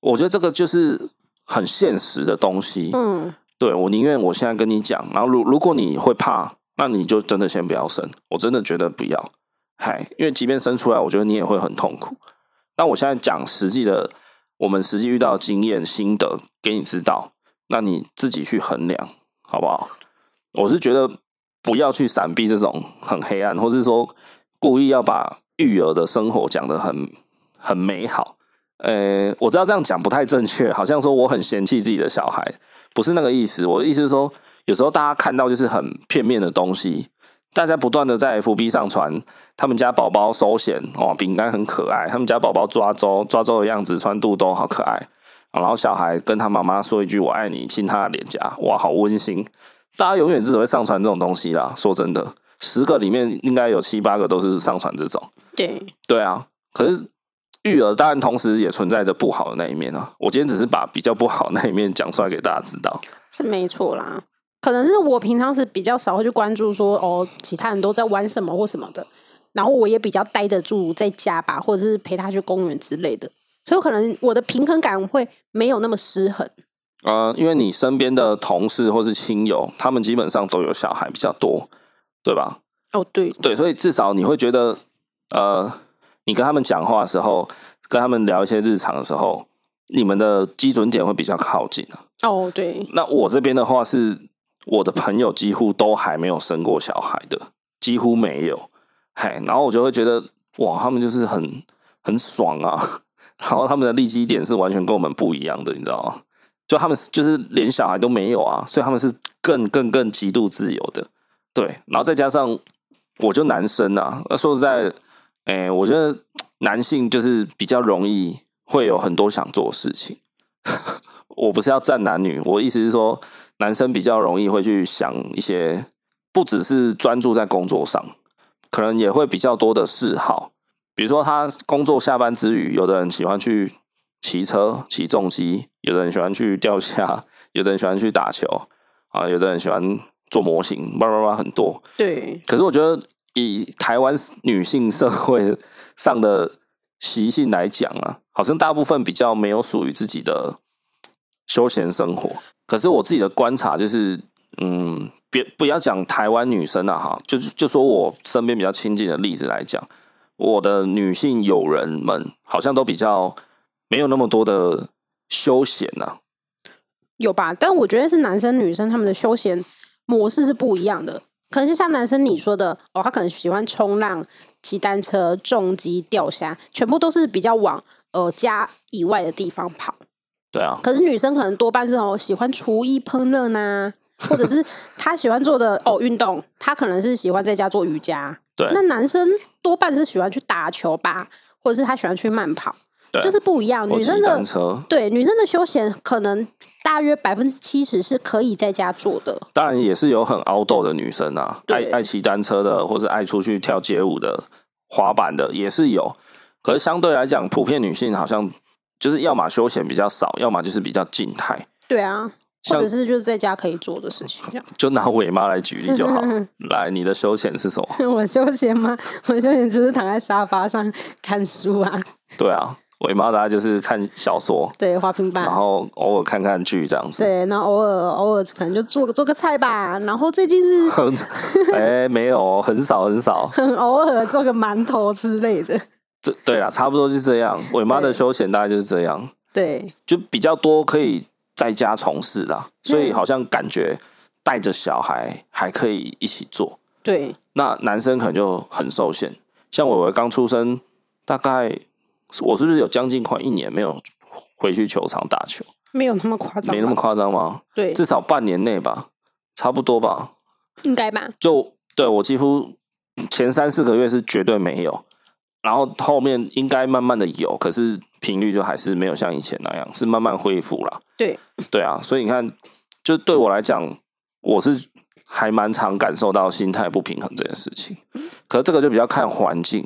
我觉得这个就是。很现实的东西，嗯，对，我宁愿我现在跟你讲，然后如如果你会怕，那你就真的先不要生。我真的觉得不要，嗨，因为即便生出来，我觉得你也会很痛苦。那我现在讲实际的，我们实际遇到的经验心得给你知道，那你自己去衡量，好不好？我是觉得不要去闪避这种很黑暗，或是说故意要把育儿的生活讲得很很美好。呃，我知道这样讲不太正确，好像说我很嫌弃自己的小孩，不是那个意思。我的意思是说，有时候大家看到就是很片面的东西，大家不断的在 FB 上传他们家宝宝手显哦，饼干很可爱，他们家宝宝抓周抓周的样子，穿肚兜好可爱，然后小孩跟他妈妈说一句我爱你，亲他的脸颊，哇，好温馨。大家永远只会上传这种东西啦。说真的，十个里面应该有七八个都是上传这种。对对啊，可是。育儿当然同时也存在着不好的那一面啊！我今天只是把比较不好的那一面讲出来给大家知道，是没错啦。可能是我平常是比较少会去关注说哦，其他人都在玩什么或什么的，然后我也比较待得住在家吧，或者是陪他去公园之类的，所以可能我的平衡感会没有那么失衡。呃，因为你身边的同事或是亲友，他们基本上都有小孩比较多，对吧？哦，对对，所以至少你会觉得呃。你跟他们讲话的时候，跟他们聊一些日常的时候，你们的基准点会比较靠近啊。哦，对。那我这边的话是，我的朋友几乎都还没有生过小孩的，几乎没有。嘿，然后我就会觉得，哇，他们就是很很爽啊。<laughs> 然后他们的利基点是完全跟我们不一样的，你知道吗？就他们就是连小孩都没有啊，所以他们是更更更极度自由的。对，然后再加上我就男生啊，那说实在。哎、欸，我觉得男性就是比较容易会有很多想做的事情。<laughs> 我不是要站男女，我意思是说，男生比较容易会去想一些，不只是专注在工作上，可能也会比较多的嗜好。比如说，他工作下班之余，有的人喜欢去骑车、骑重机，有的人喜欢去钓虾，有的人喜欢去打球啊，有的人喜欢做模型，叭叭叭很多。对。可是我觉得。以台湾女性社会上的习性来讲啊，好像大部分比较没有属于自己的休闲生活。可是我自己的观察就是，嗯，别不要讲台湾女生啊，哈，就就说我身边比较亲近的例子来讲，我的女性友人们好像都比较没有那么多的休闲啊。有吧？但我觉得是男生女生他们的休闲模式是不一样的。可能就像男生你说的哦，他可能喜欢冲浪、骑单车、重机、钓虾，全部都是比较往呃家以外的地方跑。对啊。可是女生可能多半是哦喜欢厨艺烹饪呐，<laughs> 或者是她喜欢做的哦运动，她可能是喜欢在家做瑜伽。对。那男生多半是喜欢去打球吧，或者是他喜欢去慢跑。对。就是不一样，女生的对女生的休闲可能。大约百分之七十是可以在家做的，当然也是有很 outdoor 的女生啊，爱爱骑单车的，或是爱出去跳街舞的、滑板的也是有。可是相对来讲，普遍女性好像就是要么休闲比较少，要么就是比较静态。对啊，或者是就是在家可以做的事情。就拿伟妈来举例就好。<laughs> 来，你的休闲是什么？<laughs> 我休闲吗？<laughs> 我休闲只是躺在沙发上看书啊。对啊。伟妈，大家就是看小说，对，花平板，然后偶尔看看剧这样子。对，然后偶尔偶尔可能就做个做个菜吧。然后最近是，<laughs> 哎、欸，没有，很少很少，很偶尔做个馒头之类的。这对啊，差不多是这样。伟妈的休闲大概就是这样，对，就比较多可以在家从事啦。所以好像感觉带着小孩还可以一起做。对，那男生可能就很受限。像伟伟刚出生，大概。我是不是有将近快一年没有回去球场打球？没有那么夸张，没那么夸张吗？对，至少半年内吧，差不多吧，应该吧。就对我几乎前三四个月是绝对没有，然后后面应该慢慢的有，可是频率就还是没有像以前那样，是慢慢恢复了。对，<laughs> 对啊，所以你看，就对我来讲，我是还蛮常感受到心态不平衡这件事情。可是这个就比较看环境。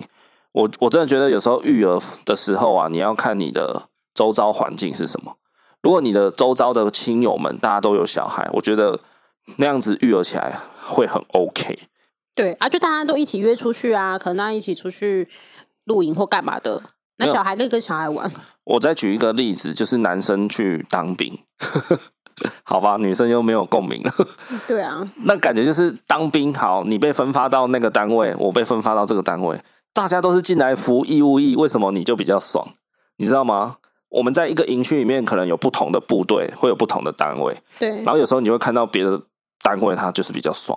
我我真的觉得有时候育儿的时候啊，你要看你的周遭环境是什么。如果你的周遭的亲友们大家都有小孩，我觉得那样子育儿起来会很 OK。对啊，就大家都一起约出去啊，可能大家一起出去露营或干嘛的，那小孩可以跟小孩玩。我再举一个例子，就是男生去当兵，<laughs> 好吧，女生又没有共鸣了。对啊，那感觉就是当兵好，你被分发到那个单位，我被分发到这个单位，大家都是进来服义务役，为什么你就比较爽？你知道吗？我们在一个营区里面，可能有不同的部队，会有不同的单位。对，然后有时候你会看到别的单位，他就是比较爽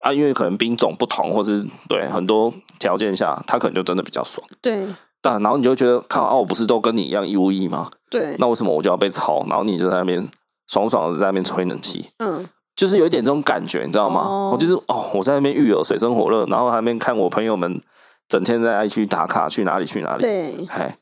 啊，因为可能兵种不同，或者是对很多条件下，他可能就真的比较爽。对，但然后你就会觉得，看啊，我不是都跟你一样义务役吗？对，那为什么我就要被操？然后你就在那边爽爽的在那边吹冷气，嗯，就是有一点这种感觉，你知道吗？哦、我就是哦，我在那边育儿，水深火热，然后还没看我朋友们整天在 IG 打卡，去哪里去哪里，对，哎，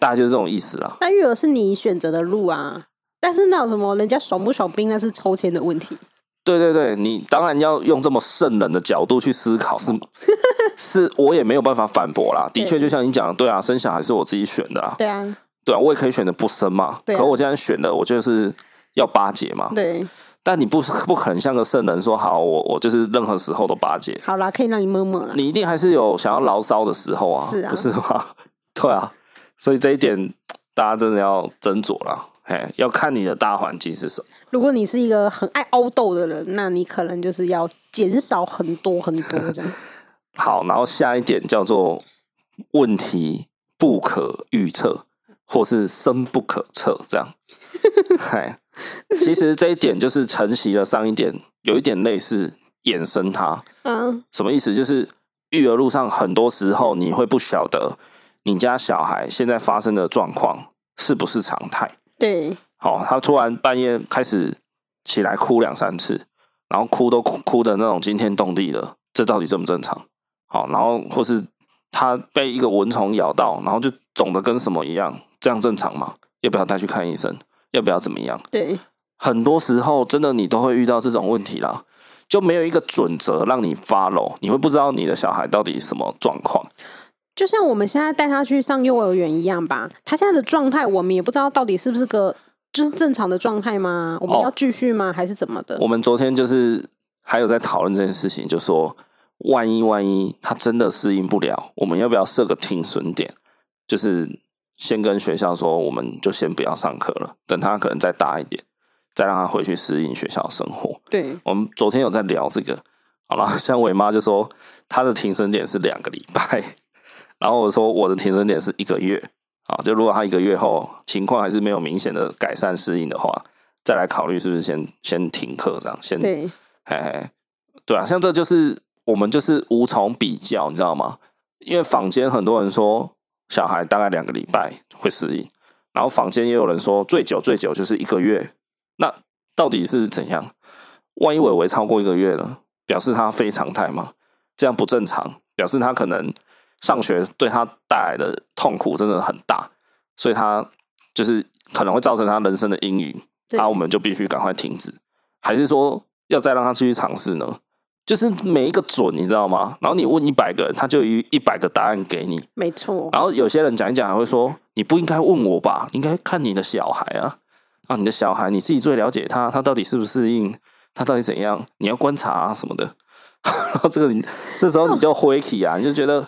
大概就是这种意思啦。那育儿是你选择的路啊，但是那有什么人家爽不爽兵，那是抽签的问题。对对对，你当然要用这么圣人的角度去思考，是 <laughs> 是，我也没有办法反驳啦。的确，就像你讲的，对啊，生小孩是我自己选的啊。对啊。对啊，我也可以选择不生嘛。对、啊，可我既然选了，我就是要巴结嘛。对，但你不不可能像个圣人说好，我我就是任何时候都巴结。好啦，可以让你摸摸了。你一定还是有想要牢骚的时候啊，是啊，不是吗？<laughs> 对啊，所以这一点大家真的要斟酌了。嘿，要看你的大环境是什么。如果你是一个很爱凹豆的人，那你可能就是要减少很多很多这样。<laughs> 好，然后下一点叫做问题不可预测。或是深不可测，这样，嗨，其实这一点就是承袭了上一点，有一点类似衍生它，嗯，什么意思？就是育儿路上很多时候你会不晓得你家小孩现在发生的状况是不是常态，对，好，他突然半夜开始起来哭两三次，然后哭都哭哭的那种惊天动地的，这到底正不正常？好，然后或是他被一个蚊虫咬到，然后就肿的跟什么一样。这样正常吗？要不要带去看医生？要不要怎么样？对，很多时候真的你都会遇到这种问题啦，就没有一个准则让你 follow，你会不知道你的小孩到底什么状况。就像我们现在带他去上幼儿园一样吧，他现在的状态我们也不知道到底是不是个就是正常的状态吗？我们要继续吗？哦，还是怎么的？我们昨天就是还有在讨论这件事情，就说万一万一他真的适应不了，我们要不要设个停损点？就是。先跟学校说，我们就先不要上课了，等他可能再大一点，再让他回去适应学校生活。对，我们昨天有在聊这个，好了，像伟妈就说她的停损点是两个礼拜，<laughs> 然后我说我的停损点是一个月，啊，就如果他一个月后情况还是没有明显的改善适应的话，再来考虑是不是先先停课这样，先对，嘿嘿，对啊，像这就是我们就是无从比较，你知道吗？因为坊间很多人说。小孩大概两个礼拜会适应，然后坊间也有人说最久最久就是一个月。那到底是怎样？万一伟伟超过一个月了，表示他非常态吗？这样不正常，表示他可能上学对他带来的痛苦真的很大，所以他就是可能会造成他人生的阴影。那我们就必须赶快停止，还是说要再让他继续尝试呢？就是每一个准，你知道吗？然后你问一百个人，他就有一百个答案给你。没错。然后有些人讲一讲，还会说：“你不应该问我吧？应该看你的小孩啊！啊，你的小孩你自己最了解他，他到底适不适应，他到底怎样？你要观察啊什么的。<laughs> ”然后这个你这时候你就灰起啊，你就觉得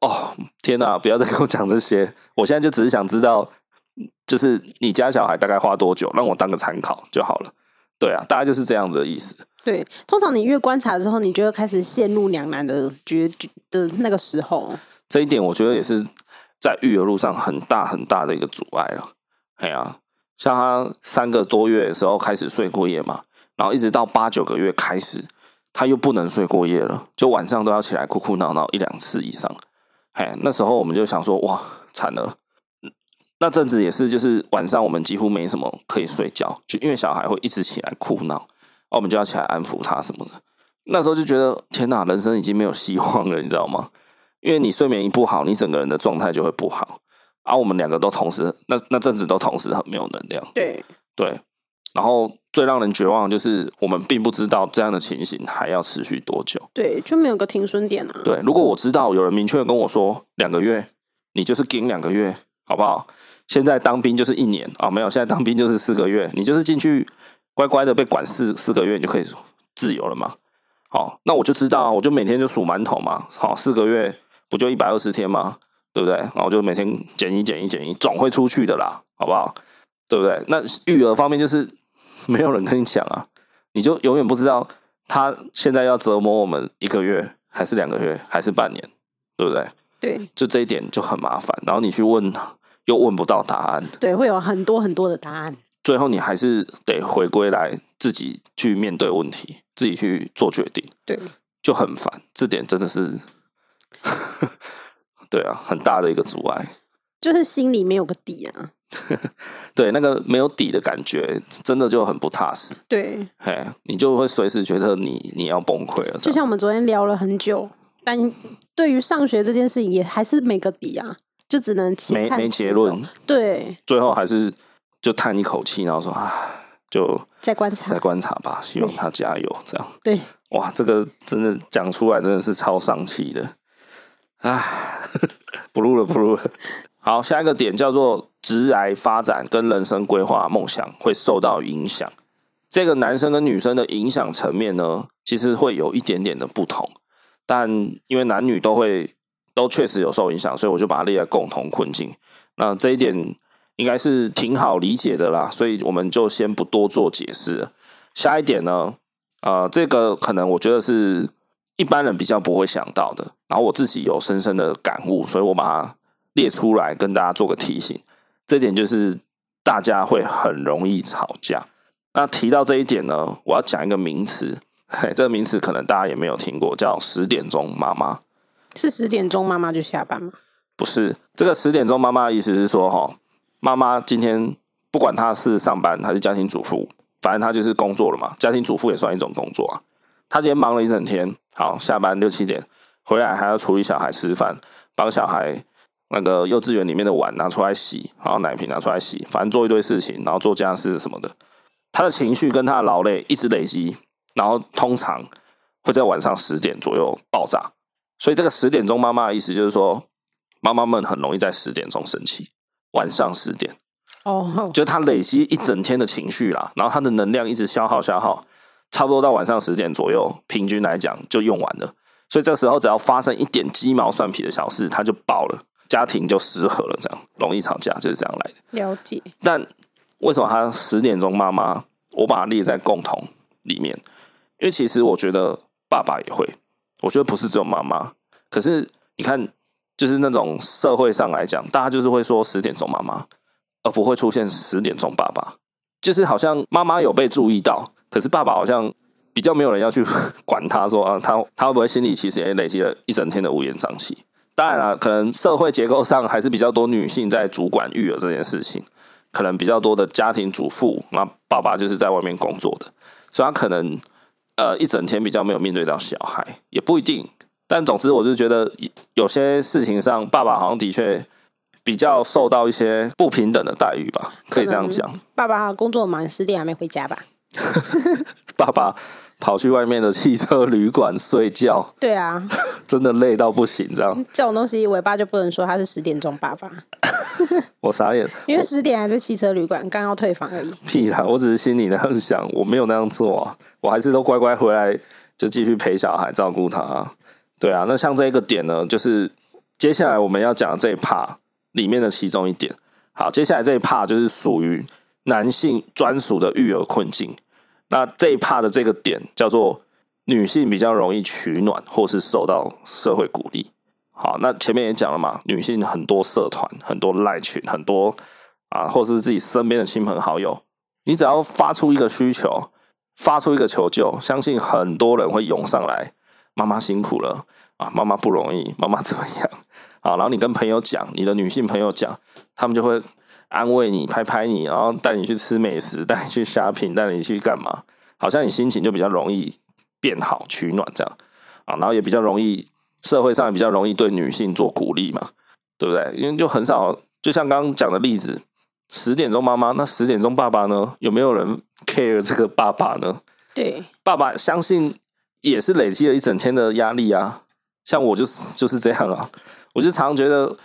哦天哪，不要再跟我讲这些！我现在就只是想知道，就是你家小孩大概花多久，让我当个参考就好了。对啊，大概就是这样子的意思。对，通常你越观察之后，你就会开始陷入两难的决的那个时候。这一点我觉得也是在育儿路上很大很大的一个阻碍了。哎呀，像他三个多月的时候开始睡过夜嘛，然后一直到八九个月开始，他又不能睡过夜了，就晚上都要起来哭哭闹闹一两次以上。哎，那时候我们就想说，哇，惨了。那阵子也是，就是晚上我们几乎没什么可以睡觉，就因为小孩会一直起来哭闹。我们就要起来安抚他什么的，那时候就觉得天哪，人生已经没有希望了，你知道吗？因为你睡眠一不好，你整个人的状态就会不好。而、啊、我们两个都同时，那那阵子都同时很没有能量。对对，然后最让人绝望的就是，我们并不知道这样的情形还要持续多久。对，就没有个停损点啊。对，如果我知道有人明确跟我说两个月，你就是顶两个月，好不好？现在当兵就是一年啊，没有，现在当兵就是四个月，你就是进去。乖乖的被管四四个月，你就可以自由了嘛？好，那我就知道，我就每天就数馒头嘛。好，四个月不就一百二十天吗？对不对？然后我就每天减一减一减一，总会出去的啦，好不好？对不对？那育儿方面就是 <laughs> 没有人跟你讲啊，你就永远不知道他现在要折磨我们一个月，还是两个月，还是半年，对不对？对，就这一点就很麻烦。然后你去问，又问不到答案。对，会有很多很多的答案。最后你还是得回归来自己去面对问题，自己去做决定。对，就很烦。这点真的是，<laughs> 对啊，很大的一个阻碍。就是心里没有个底啊。<laughs> 对，那个没有底的感觉，真的就很不踏实。对，嘿，你就会随时觉得你你要崩溃了。就像我们昨天聊了很久，但对于上学这件事情，也还是没个底啊，就只能没没结论。对，最后还是就叹一口气，然后说啊，就再观察，再观察吧，希望他加油。这样，对，哇，这个真的讲出来真的是超丧气的。啊，<laughs> 不录了，不录了。好，下一个点叫做职癌发展跟人生规划梦想会受到影响。这个男生跟女生的影响层面呢，其实会有一点点的不同。但因为男女都会都确实有受影响，所以我就把它列在共同困境。那这一点应该是挺好理解的啦，所以我们就先不多做解释。下一点呢，呃，这个可能我觉得是一般人比较不会想到的，然后我自己有深深的感悟，所以我把它。列出来跟大家做个提醒，这点就是大家会很容易吵架。那提到这一点呢，我要讲一个名词，嘿，这个名词可能大家也没有听过，叫十点钟妈妈。是十点钟妈妈就下班吗？不是，这个十点钟妈妈的意思是说，哈，妈妈今天不管她是上班还是家庭主妇，反正她就是工作了嘛。家庭主妇也算一种工作啊。她今天忙了一整天，好，下班六七点回来还要处理小孩吃饭，帮小孩。那个幼稚园里面的碗拿出来洗，然后奶瓶拿出来洗，反正做一堆事情，然后做家事什么的。他的情绪跟他的劳累一直累积，然后通常会在晚上十点左右爆炸。所以这个十点钟妈妈的意思就是说，妈妈们很容易在十点钟生气，晚上十点哦，就他累积一整天的情绪啦，然后他的能量一直消耗消耗，差不多到晚上十点左右，平均来讲就用完了。所以这时候只要发生一点鸡毛蒜皮的小事，他就爆了。家庭就失和了，这样容易吵架，就是这样来的。了解。但为什么他十点钟妈妈，我把它列在共同里面？因为其实我觉得爸爸也会，我觉得不是只有妈妈。可是你看，就是那种社会上来讲，大家就是会说十点钟妈妈，而不会出现十点钟爸爸。就是好像妈妈有被注意到，可是爸爸好像比较没有人要去 <laughs> 管他，说啊，他他会不会心里其实也累积了一整天的乌烟瘴气？当然了，可能社会结构上还是比较多女性在主管育儿这件事情，可能比较多的家庭主妇，那爸爸就是在外面工作的，所以他可能呃一整天比较没有面对到小孩，也不一定。但总之，我就觉得有些事情上，爸爸好像的确比较受到一些不平等的待遇吧，可以这样讲。爸爸工作忙，十点还没回家吧？<laughs> 爸爸。跑去外面的汽车旅馆睡觉，<laughs> 对啊，真的累到不行，这样这种东西，尾巴就不能说他是十点钟爸爸。<laughs> 我傻眼，因为十点还在汽车旅馆，刚要退房而已。屁啦，我只是心里那样想，我没有那样做啊，我还是都乖乖回来，就继续陪小孩，照顾他啊。对啊，那像这个点呢，就是接下来我们要讲的这一 part 里面的其中一点。好，接下来这一 part 就是属于男性专属的育儿困境。那这一趴的这个点叫做女性比较容易取暖，或是受到社会鼓励。好，那前面也讲了嘛，女性很多社团、很多赖群、很多啊，或是自己身边的亲朋好友，你只要发出一个需求，发出一个求救，相信很多人会涌上来。妈妈辛苦了啊，妈妈不容易，妈妈怎么样？<laughs> 啊，然后你跟朋友讲，你的女性朋友讲，他们就会。安慰你，拍拍你，然后带你去吃美食，带你去 shopping，带你去干嘛？好像你心情就比较容易变好，取暖这样啊，然后也比较容易，社会上也比较容易对女性做鼓励嘛，对不对？因为就很少，就像刚刚讲的例子，十点钟妈妈，那十点钟爸爸呢？有没有人 care 这个爸爸呢？对，爸爸相信也是累积了一整天的压力啊。像我就是就是这样啊，我就常觉得。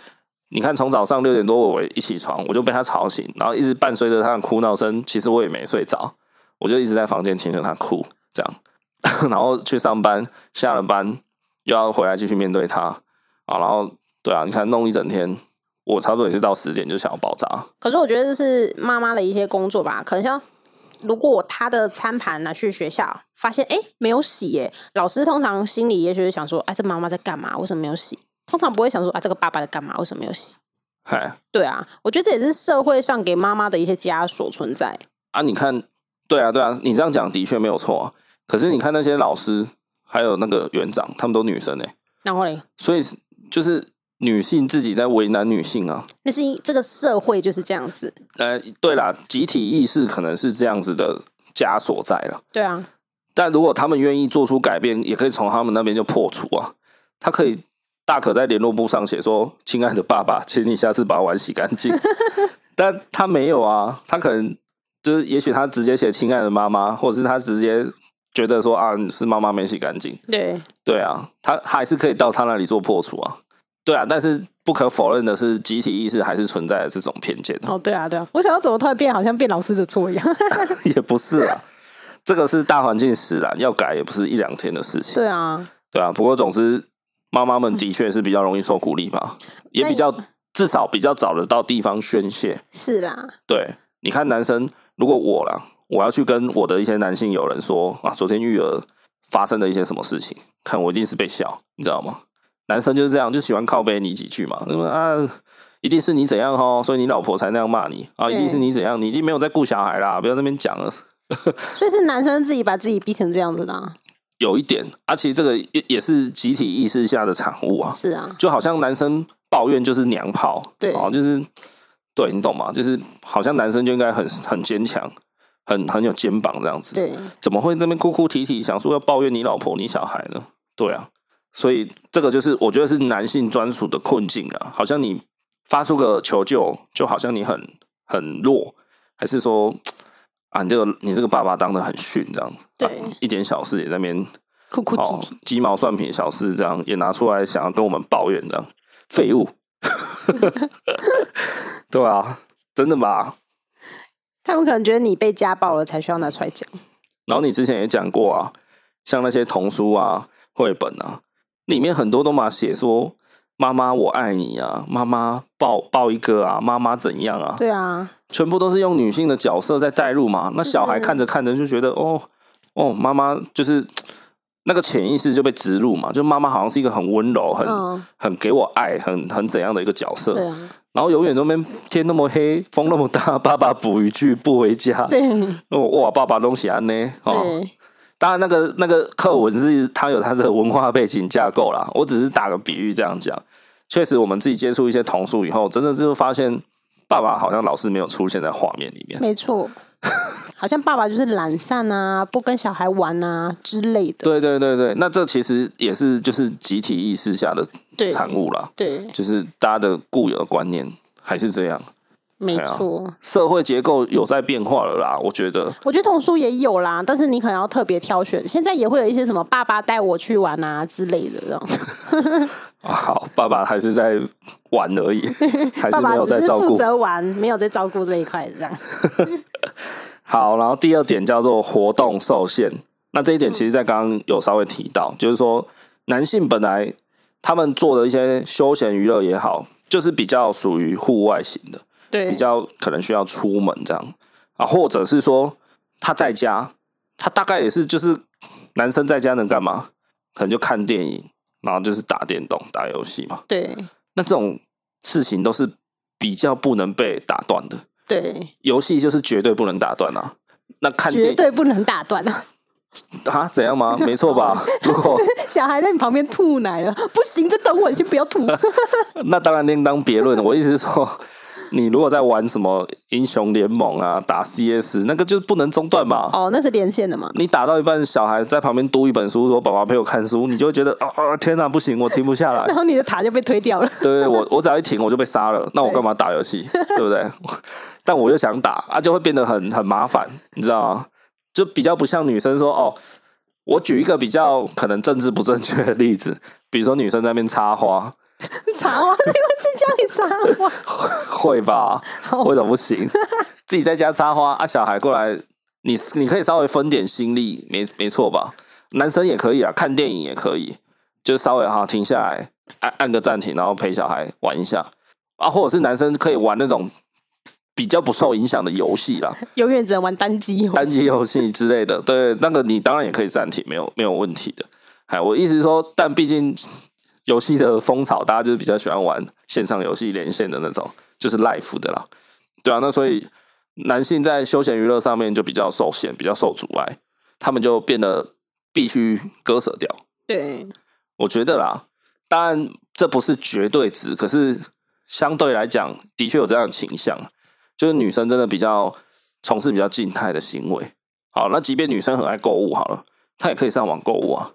你看，从早上六点多我一起床，我就被他吵醒，然后一直伴随着他的哭闹声。其实我也没睡着，我就一直在房间听着他哭，这样，<laughs> 然后去上班，下了班又要回来继续面对他啊。然后，对啊，你看弄一整天，我差不多也是到十点就想要爆炸。可是我觉得这是妈妈的一些工作吧，可能像如果他的餐盘拿去学校，发现哎没有洗耶，老师通常心里也许是想说，哎，这妈妈在干嘛？为什么没有洗？通常不会想说，啊，这个爸爸在干嘛？为什么没有洗？嗨，对啊，我觉得这也是社会上给妈妈的一些枷锁存在啊。你看，对啊，对啊，你这样讲的确没有错啊。可是你看那些老师，还有那个园长，他们都女生哎，然后嘞，所以就是。女性自己在为难女性啊，那是这个社会就是这样子。呃，对啦，集体意识可能是这样子的枷锁在了。对啊，但如果他们愿意做出改变，也可以从他们那边就破除啊。他可以大可在联络簿上写说：“亲爱的爸爸，请你下次把碗洗干净。” <laughs> 但他没有啊，他可能就是，也许他直接写“亲爱的妈妈”，或者是他直接觉得说：“啊，是妈妈没洗干净。”对对啊，他还是可以到他那里做破除啊。对啊，但是不可否认的是，集体意识还是存在的这种偏见。哦，对啊，对啊，我想要怎么突然变，好像变老师的错一样。<laughs> 也不是啊，这个是大环境使然，要改也不是一两天的事情。对啊，对啊。不过总之，妈妈们的确是比较容易受鼓励吧，嗯、也比较至少比较找得到地方宣泄。是啦，对，你看男生，如果我啦，我要去跟我的一些男性友人说啊，昨天育儿发生了一些什么事情，看我一定是被笑，你知道吗？男生就是这样，就喜欢靠背你几句嘛。那么啊，一定是你怎样哦，所以你老婆才那样骂你啊。一定是你怎样，你一定没有在顾小孩啦，不要在那边讲了。<laughs> 所以是男生自己把自己逼成这样子的。有一点，而、啊、且这个也也是集体意识下的产物啊。是啊，就好像男生抱怨就是娘炮，对啊，就是对你懂吗？就是好像男生就应该很很坚强，很很有肩膀这样子。对，怎么会在那边哭哭啼啼，想说要抱怨你老婆你小孩呢？对啊。所以这个就是我觉得是男性专属的困境啊，好像你发出个求救，就好像你很很弱，还是说啊，你这个你这个爸爸当的很逊这样，对，啊、一点小事也在那边哭哭啼啼，鸡毛蒜皮小事这样也拿出来想要跟我们抱怨这样，废物，<laughs> 对啊，真的吧？他们可能觉得你被家暴了才需要拿出来讲。然后你之前也讲过啊，像那些童书啊、绘本啊。里面很多都嘛写说妈妈我爱你啊，妈妈抱抱一个啊，妈妈怎样啊？对啊，全部都是用女性的角色在带入嘛。那小孩看着看着就觉得哦哦，妈妈就是那个潜意识就被植入嘛，就妈妈好像是一个很温柔、很、嗯、很给我爱、很很怎样的一个角色。对啊，然后永远都没天那么黑，风那么大，爸爸捕鱼去不回家。对，哇，爸爸东西安呢？哦。当然，那个那个课文是他有他的文化背景架构啦。我只是打个比喻这样讲。确实，我们自己接触一些童书以后，真的是发现爸爸好像老是没有出现在画面里面。没错，<laughs> 好像爸爸就是懒散啊，不跟小孩玩啊之类的。对对对对，那这其实也是就是集体意识下的产物啦。对，就是大家的固有的观念还是这样。没错，社会结构有在变化了啦。我觉得，我觉得童书也有啦，但是你可能要特别挑选。现在也会有一些什么“爸爸带我去玩”啊之类的这种。<laughs> 好，爸爸还是在玩而已，<laughs> 还是没有在照顾，负责玩，没有在照顾这一块这样。<laughs> 好，然后第二点叫做活动受限。那这一点其实，在刚刚有稍微提到，就是说男性本来他们做的一些休闲娱乐也好，就是比较属于户外型的。对，比较可能需要出门这样啊，或者是说他在家，他大概也是就是男生在家能干嘛？可能就看电影，然后就是打电动、打游戏嘛。对，那这种事情都是比较不能被打断的。对，游戏就是绝对不能打断啊。那看电影绝对不能打断啊？啊？怎样吗？<laughs> 没错吧？<laughs> 如果小孩在你旁边吐奶了，不行，就等我，你先不要吐。<laughs> 那当然另当别论。我意思是说。你如果在玩什么英雄联盟啊，打 CS，那个就不能中断嘛。哦，那是连线的嘛。你打到一半，小孩在旁边读一本书，说：“爸爸陪我看书。”你就会觉得：“哦，天哪，不行，我停不下来。<laughs> ”然后你的塔就被推掉了。<laughs> 对，我我只要一停，我就被杀了。<laughs> 那我干嘛打游戏？对，对不对？但我又想打啊，就会变得很很麻烦，你知道吗？就比较不像女生说：“哦，我举一个比较可能政治不正确的例子，比如说女生在那边插花。” <laughs> 插花？<laughs> 你会在家里插花？<laughs> 会吧？为什么不行？自己在家插花啊，小孩过来，你你可以稍微分点心力，没没错吧？男生也可以啊，看电影也可以，就稍微哈停下来，按按个暂停，然后陪小孩玩一下啊，或者是男生可以玩那种比较不受影响的游戏啦，永远只能玩单机游戏、单机游戏之类的。对，那个你当然也可以暂停，没有没有问题的。哎，我意思是说，但毕竟游戏的风潮，大家就是比较喜欢玩线上游戏连线的那种，就是 live 的啦。对啊，那所以男性在休闲娱乐上面就比较受限，比较受阻碍，他们就变得必须割舍掉。对，我觉得啦，当然这不是绝对值，可是相对来讲，的确有这样的倾向。就是女生真的比较从事比较静态的行为。好，那即便女生很爱购物，好了，她也可以上网购物啊，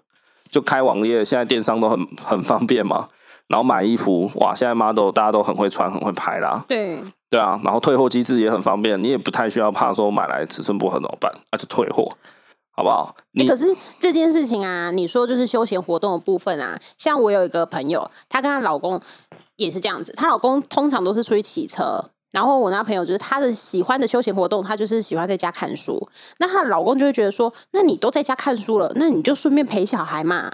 就开网页。现在电商都很很方便嘛。然后买衣服，哇，现在 model 大家都很会穿，很会拍啦。对对啊，然后退货机制也很方便，你也不太需要怕说买来尺寸不合怎么办，那就退货，好不好？你、欸、可是这件事情啊，你说就是休闲活动的部分啊，像我有一个朋友，她跟她老公也是这样子，她老公通常都是出去骑车。然后我那朋友就是她的喜欢的休闲活动，她就是喜欢在家看书。那她的老公就会觉得说：“那你都在家看书了，那你就顺便陪小孩嘛。”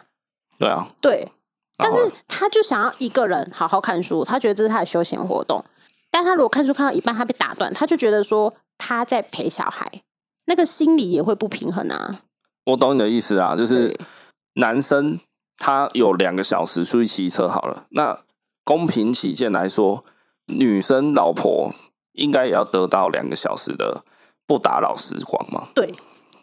对啊，对。但是他就想要一个人好好看书，他觉得这是他的休闲活动。但他如果看书看到一半，他被打断，他就觉得说他在陪小孩，那个心理也会不平衡啊。我懂你的意思啊，就是男生他有两个小时出去骑车好了，那公平起见来说。女生老婆应该也要得到两个小时的不打扰时光嘛？对，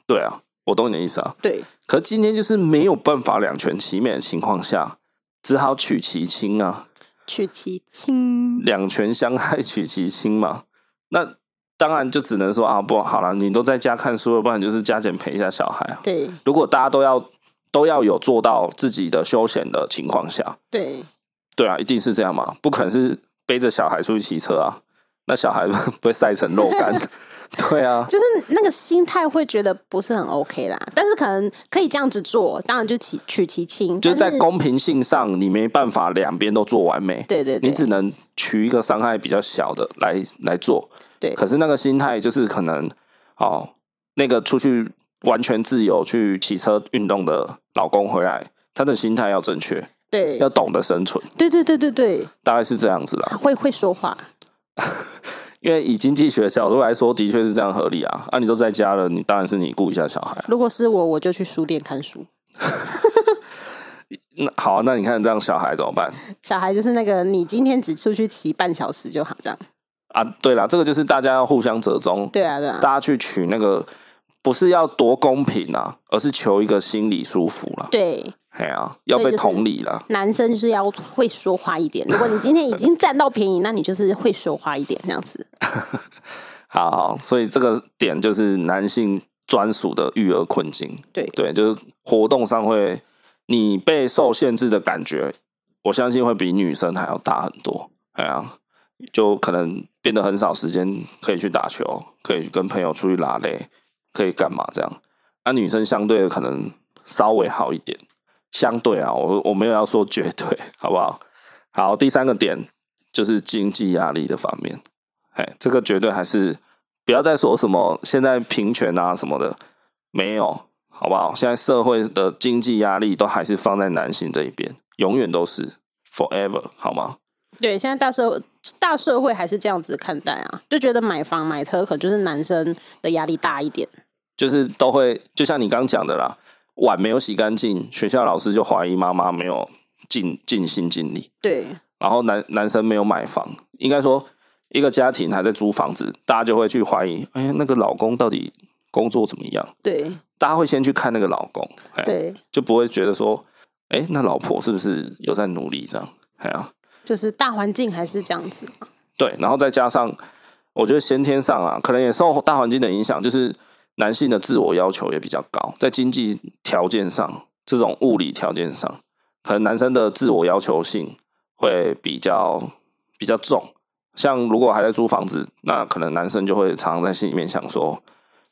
对啊，我懂你的意思啊。对，可是今天就是没有办法两全其美的情况下，只好取其轻啊。取其轻，两全相害取其轻嘛。那当然就只能说啊，不好了，你都在家看书了，不然就是加减陪一下小孩啊。对，如果大家都要都要有做到自己的休闲的情况下，对，对啊，一定是这样嘛，不可能是。背着小孩出去骑车啊，那小孩 <laughs> 不会晒成肉干？<laughs> 对啊，就是那个心态会觉得不是很 OK 啦。但是可能可以这样子做，当然就取取其轻。就是在公平性上，你没办法两边都做完美。对对对，你只能取一个伤害比较小的来来做。对，可是那个心态就是可能哦，那个出去完全自由去骑车运动的老公回来，他的心态要正确。对，要懂得生存。对对对对对，大概是这样子啦。会会说话，<laughs> 因为以经济学角度来说，的确是这样合理啊。啊，你都在家了，你当然是你顾一下小孩。如果是我，我就去书店看书。<laughs> 那好啊，那你看这样小孩怎么办？小孩就是那个，你今天只出去骑半小时就好，这样。啊，对了，这个就是大家要互相折中。对啊，对啊，大家去取那个，不是要多公平啊，而是求一个心理舒服啦。对。哎呀，要被同理了。男生就是要会说话一点。如果你今天已经占到便宜，那你就是会说话一点，这样子。<laughs> 好，好，所以这个点就是男性专属的育儿困境。对对，就是活动上会你被受限制的感觉，我相信会比女生还要大很多。哎呀，就可能变得很少时间可以去打球，可以跟朋友出去拉累，可以干嘛这样？那、啊、女生相对的可能稍微好一点。相对啊，我我没有要说绝对，好不好？好，第三个点就是经济压力的方面，哎，这个绝对还是不要再说什么现在平权啊什么的，没有，好不好？现在社会的经济压力都还是放在男性这一边，永远都是 forever，好吗？对，现在大社大社会还是这样子看待啊，就觉得买房买车可能就是男生的压力大一点，就是都会就像你刚刚讲的啦。碗没有洗干净，学校老师就怀疑妈妈没有尽尽心尽力。对，然后男男生没有买房，应该说一个家庭还在租房子，大家就会去怀疑，哎，那个老公到底工作怎么样？对，大家会先去看那个老公，对，就不会觉得说，哎，那老婆是不是有在努力这样？哎呀，就是大环境还是这样子。对，然后再加上，我觉得先天上啊，可能也受大环境的影响，就是。男性的自我要求也比较高，在经济条件上，这种物理条件上，可能男生的自我要求性会比较比较重。像如果还在租房子，那可能男生就会常常在心里面想说：“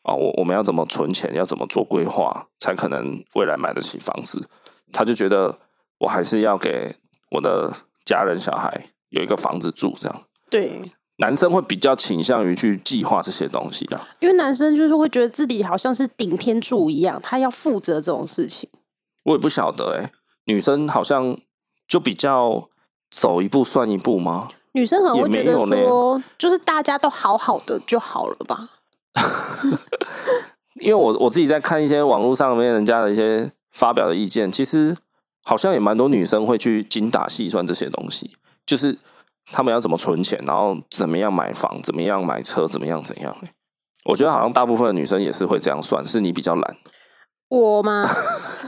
啊，我我们要怎么存钱，要怎么做规划，才可能未来买得起房子？”他就觉得我还是要给我的家人小孩有一个房子住，这样。对。男生会比较倾向于去计划这些东西的，因为男生就是会觉得自己好像是顶天柱一样，他要负责这种事情。我也不晓得哎、欸，女生好像就比较走一步算一步吗？女生可能会觉得说，就是大家都好好的就好了吧。<laughs> 因为我我自己在看一些网络上面人家的一些发表的意见，其实好像也蛮多女生会去精打细算这些东西，就是他们要怎么存钱，然后怎么样买房，怎么样买车，怎么样怎样。我觉得好像大部分的女生也是会这样算，是你比较懒。我吗？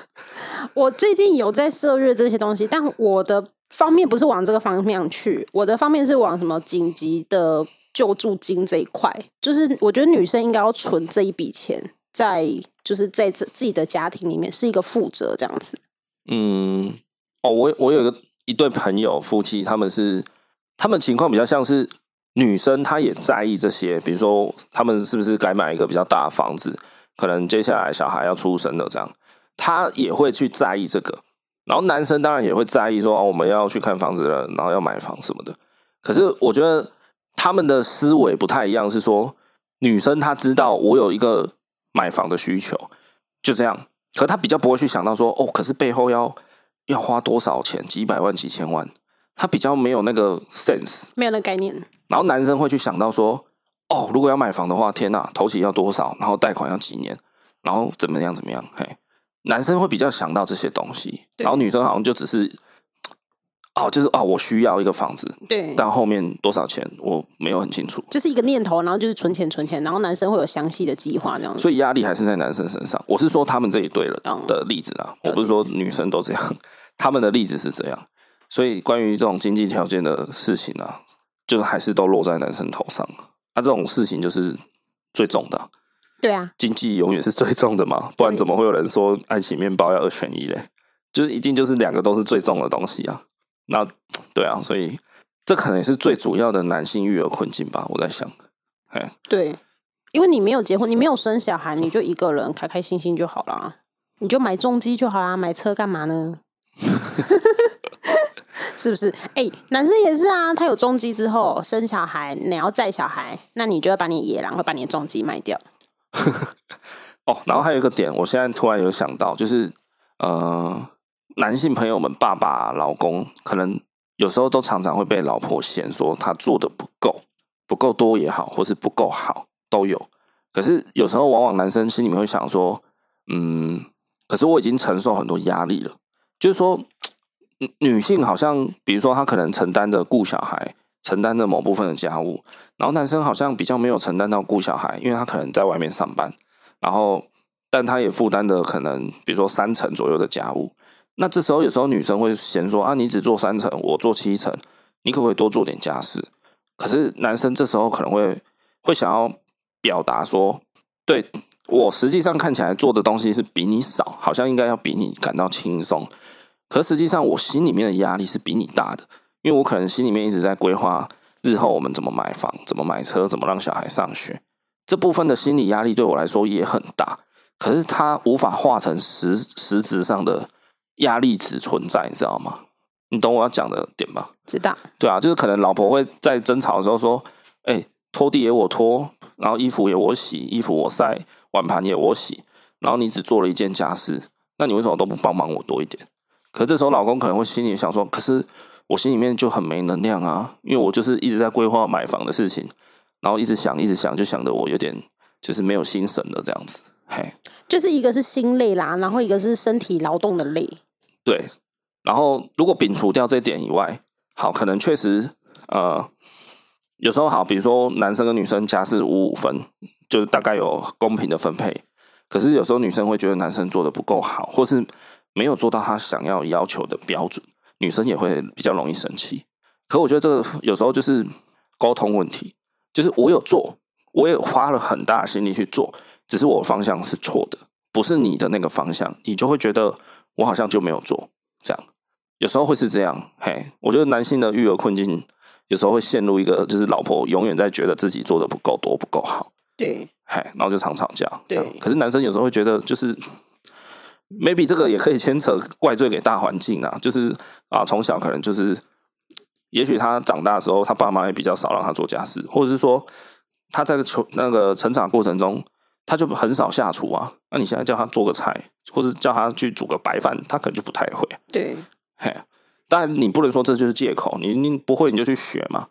<laughs> 我最近有在涉略这些东西，但我的方面不是往这个方面去，我的方面是往什么紧急的救助金这一块。就是我觉得女生应该要存这一笔钱，在就是在自自己的家庭里面是一个负责这样子。嗯，哦，我我有一个一对朋友夫妻，他们是他们情况比较像是女生，她也在意这些，比如说他们是不是该买一个比较大的房子。可能接下来小孩要出生了，这样她也会去在意这个。然后男生当然也会在意说，哦，我们要去看房子了，然后要买房什么的。可是我觉得他们的思维不太一样，是说女生她知道我有一个买房的需求，就这样。可她比较不会去想到说，哦，可是背后要要花多少钱，几百万、几千万，她比较没有那个 sense，没有那个概念。然后男生会去想到说。哦，如果要买房的话，天哪，头期要多少？然后贷款要几年？然后怎么样？怎么样？嘿，男生会比较想到这些东西，然后女生好像就只是，哦，就是哦，我需要一个房子，对，但后面多少钱我没有很清楚，就是一个念头，然后就是存钱存钱，然后男生会有详细的计划这样子，所以压力还是在男生身上。我是说他们这一对了的例子啊，我不是说女生都这样，<laughs> 他们的例子是这样，所以关于这种经济条件的事情啊，就还是都落在男生头上。那、啊、这种事情就是最重的，对啊，经济永远是最重的嘛，不然怎么会有人说爱情面包要二选一嘞？就是一定就是两个都是最重的东西啊。那对啊，所以这可能也是最主要的男性育儿困境吧。我在想，哎，对，因为你没有结婚，你没有生小孩，你就一个人开开心心就好了，你就买重机就好啦，买车干嘛呢？<laughs> 是不是？哎、男生也是啊。他有重机之后生小孩，你要载小孩，那你就要把你野狼会把你的重机卖掉。<laughs> 哦，然后还有一个点，我现在突然有想到，就是呃，男性朋友们，爸爸、老公，可能有时候都常常会被老婆嫌说他做的不够，不够多也好，或是不够好都有。可是有时候，往往男生心里面会想说，嗯，可是我已经承受很多压力了，就是说。女性好像，比如说她可能承担着顾小孩，承担着某部分的家务，然后男生好像比较没有承担到顾小孩，因为他可能在外面上班，然后但他也负担的可能，比如说三成左右的家务。那这时候有时候女生会嫌说啊，你只做三成，我做七成，你可不可以多做点家事？可是男生这时候可能会会想要表达说，对，我实际上看起来做的东西是比你少，好像应该要比你感到轻松。可实际上，我心里面的压力是比你大的，因为我可能心里面一直在规划日后我们怎么买房、怎么买车、怎么让小孩上学，这部分的心理压力对我来说也很大。可是它无法化成实实质上的压力值存在，你知道吗？你懂我要讲的点吗？知道。对啊，就是可能老婆会在争吵的时候说：“哎，拖地也我拖，然后衣服也我洗，衣服我晒，碗盘也我洗，然后你只做了一件家事，那你为什么都不帮忙我多一点？”可这时候，老公可能会心里想说：“可是我心里面就很没能量啊，因为我就是一直在规划买房的事情，然后一直想，一直想，就想的我有点就是没有心神的这样子。”嘿，就是一个是心累啦，然后一个是身体劳动的累。对，然后如果摒除掉这点以外，好，可能确实呃，有时候好，比如说男生跟女生家是五五分，就是大概有公平的分配。可是有时候女生会觉得男生做的不够好，或是。没有做到他想要要求的标准，女生也会比较容易生气。可我觉得这个有时候就是沟通问题，就是我有做，我也花了很大的心力去做，只是我方向是错的，不是你的那个方向，你就会觉得我好像就没有做。这样有时候会是这样。嘿，我觉得男性的育儿困境有时候会陷入一个，就是老婆永远在觉得自己做的不够多、不够好。对，嘿，然后就常吵架。对，可是男生有时候会觉得就是。Maybe 这个也可以牵扯怪罪给大环境啊，就是啊，从小可能就是，也许他长大的时候，他爸妈也比较少让他做家事，或者是说他在成那个成长过程中，他就很少下厨啊。那你现在叫他做个菜，或者叫他去煮个白饭，他可能就不太会。对，嘿，但你不能说这就是借口，你你不会你就去学嘛。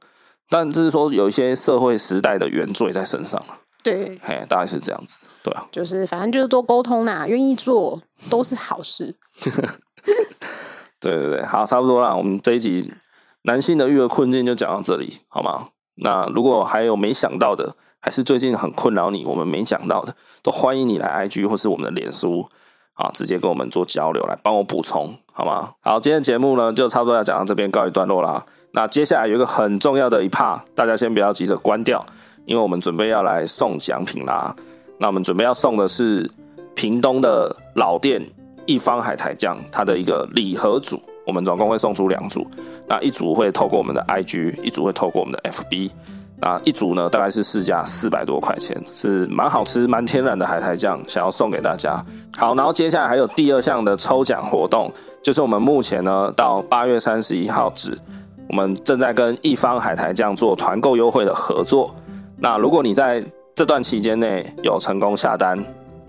但就是说有一些社会时代的原罪在身上。对，嘿，大概是这样子，对啊，就是反正就是多沟通啦，愿意做都是好事。<laughs> 对对对，好，差不多啦，我们这一集男性的育儿困境就讲到这里，好吗？那如果还有没想到的，还是最近很困扰你，我们没讲到的，都欢迎你来 IG 或是我们的脸书啊，直接跟我们做交流，来帮我补充，好吗？好，今天节目呢就差不多要讲到这边告一段落啦。那接下来有一个很重要的一 part，大家先不要急着关掉，因为我们准备要来送奖品啦。那我们准备要送的是屏东的老店一方海苔酱，它的一个礼盒组，我们总共会送出两组，那一组会透过我们的 IG，一组会透过我们的 FB。那一组呢，大概是市价四百多块钱，是蛮好吃、蛮天然的海苔酱，想要送给大家。好，然后接下来还有第二项的抽奖活动，就是我们目前呢到八月三十一号止。我们正在跟一方海苔酱做团购优惠的合作。那如果你在这段期间内有成功下单，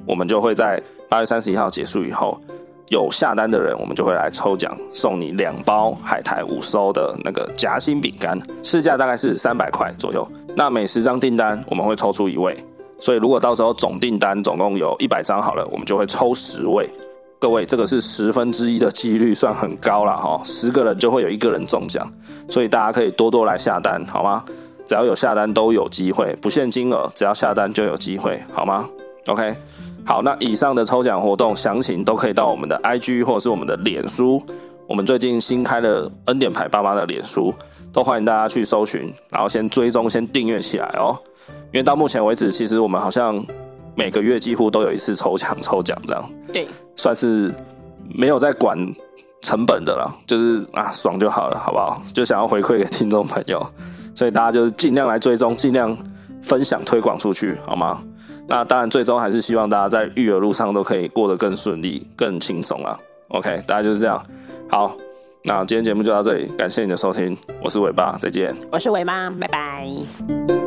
我们就会在八月三十一号结束以后，有下单的人，我们就会来抽奖，送你两包海苔五收的那个夹心饼干，市价大概是三百块左右。那每十张订单我们会抽出一位，所以如果到时候总订单总共有一百张好了，我们就会抽十位。各位，这个是十分之一的几率，算很高了哈。十个人就会有一个人中奖，所以大家可以多多来下单，好吗？只要有下单都有机会，不限金额，只要下单就有机会，好吗？OK，好，那以上的抽奖活动详情都可以到我们的 IG 或者是我们的脸书，我们最近新开了恩典牌爸妈的脸书，都欢迎大家去搜寻，然后先追踪、先订阅起来哦。因为到目前为止，其实我们好像。每个月几乎都有一次抽奖，抽奖这样，对，算是没有在管成本的了，就是啊，爽就好了，好不好？就想要回馈给听众朋友，所以大家就是尽量来追踪，尽量分享推广出去，好吗？那当然，最终还是希望大家在育儿路上都可以过得更顺利、更轻松啊。OK，大家就是这样。好，那今天节目就到这里，感谢你的收听，我是尾巴，再见。我是尾巴，拜拜。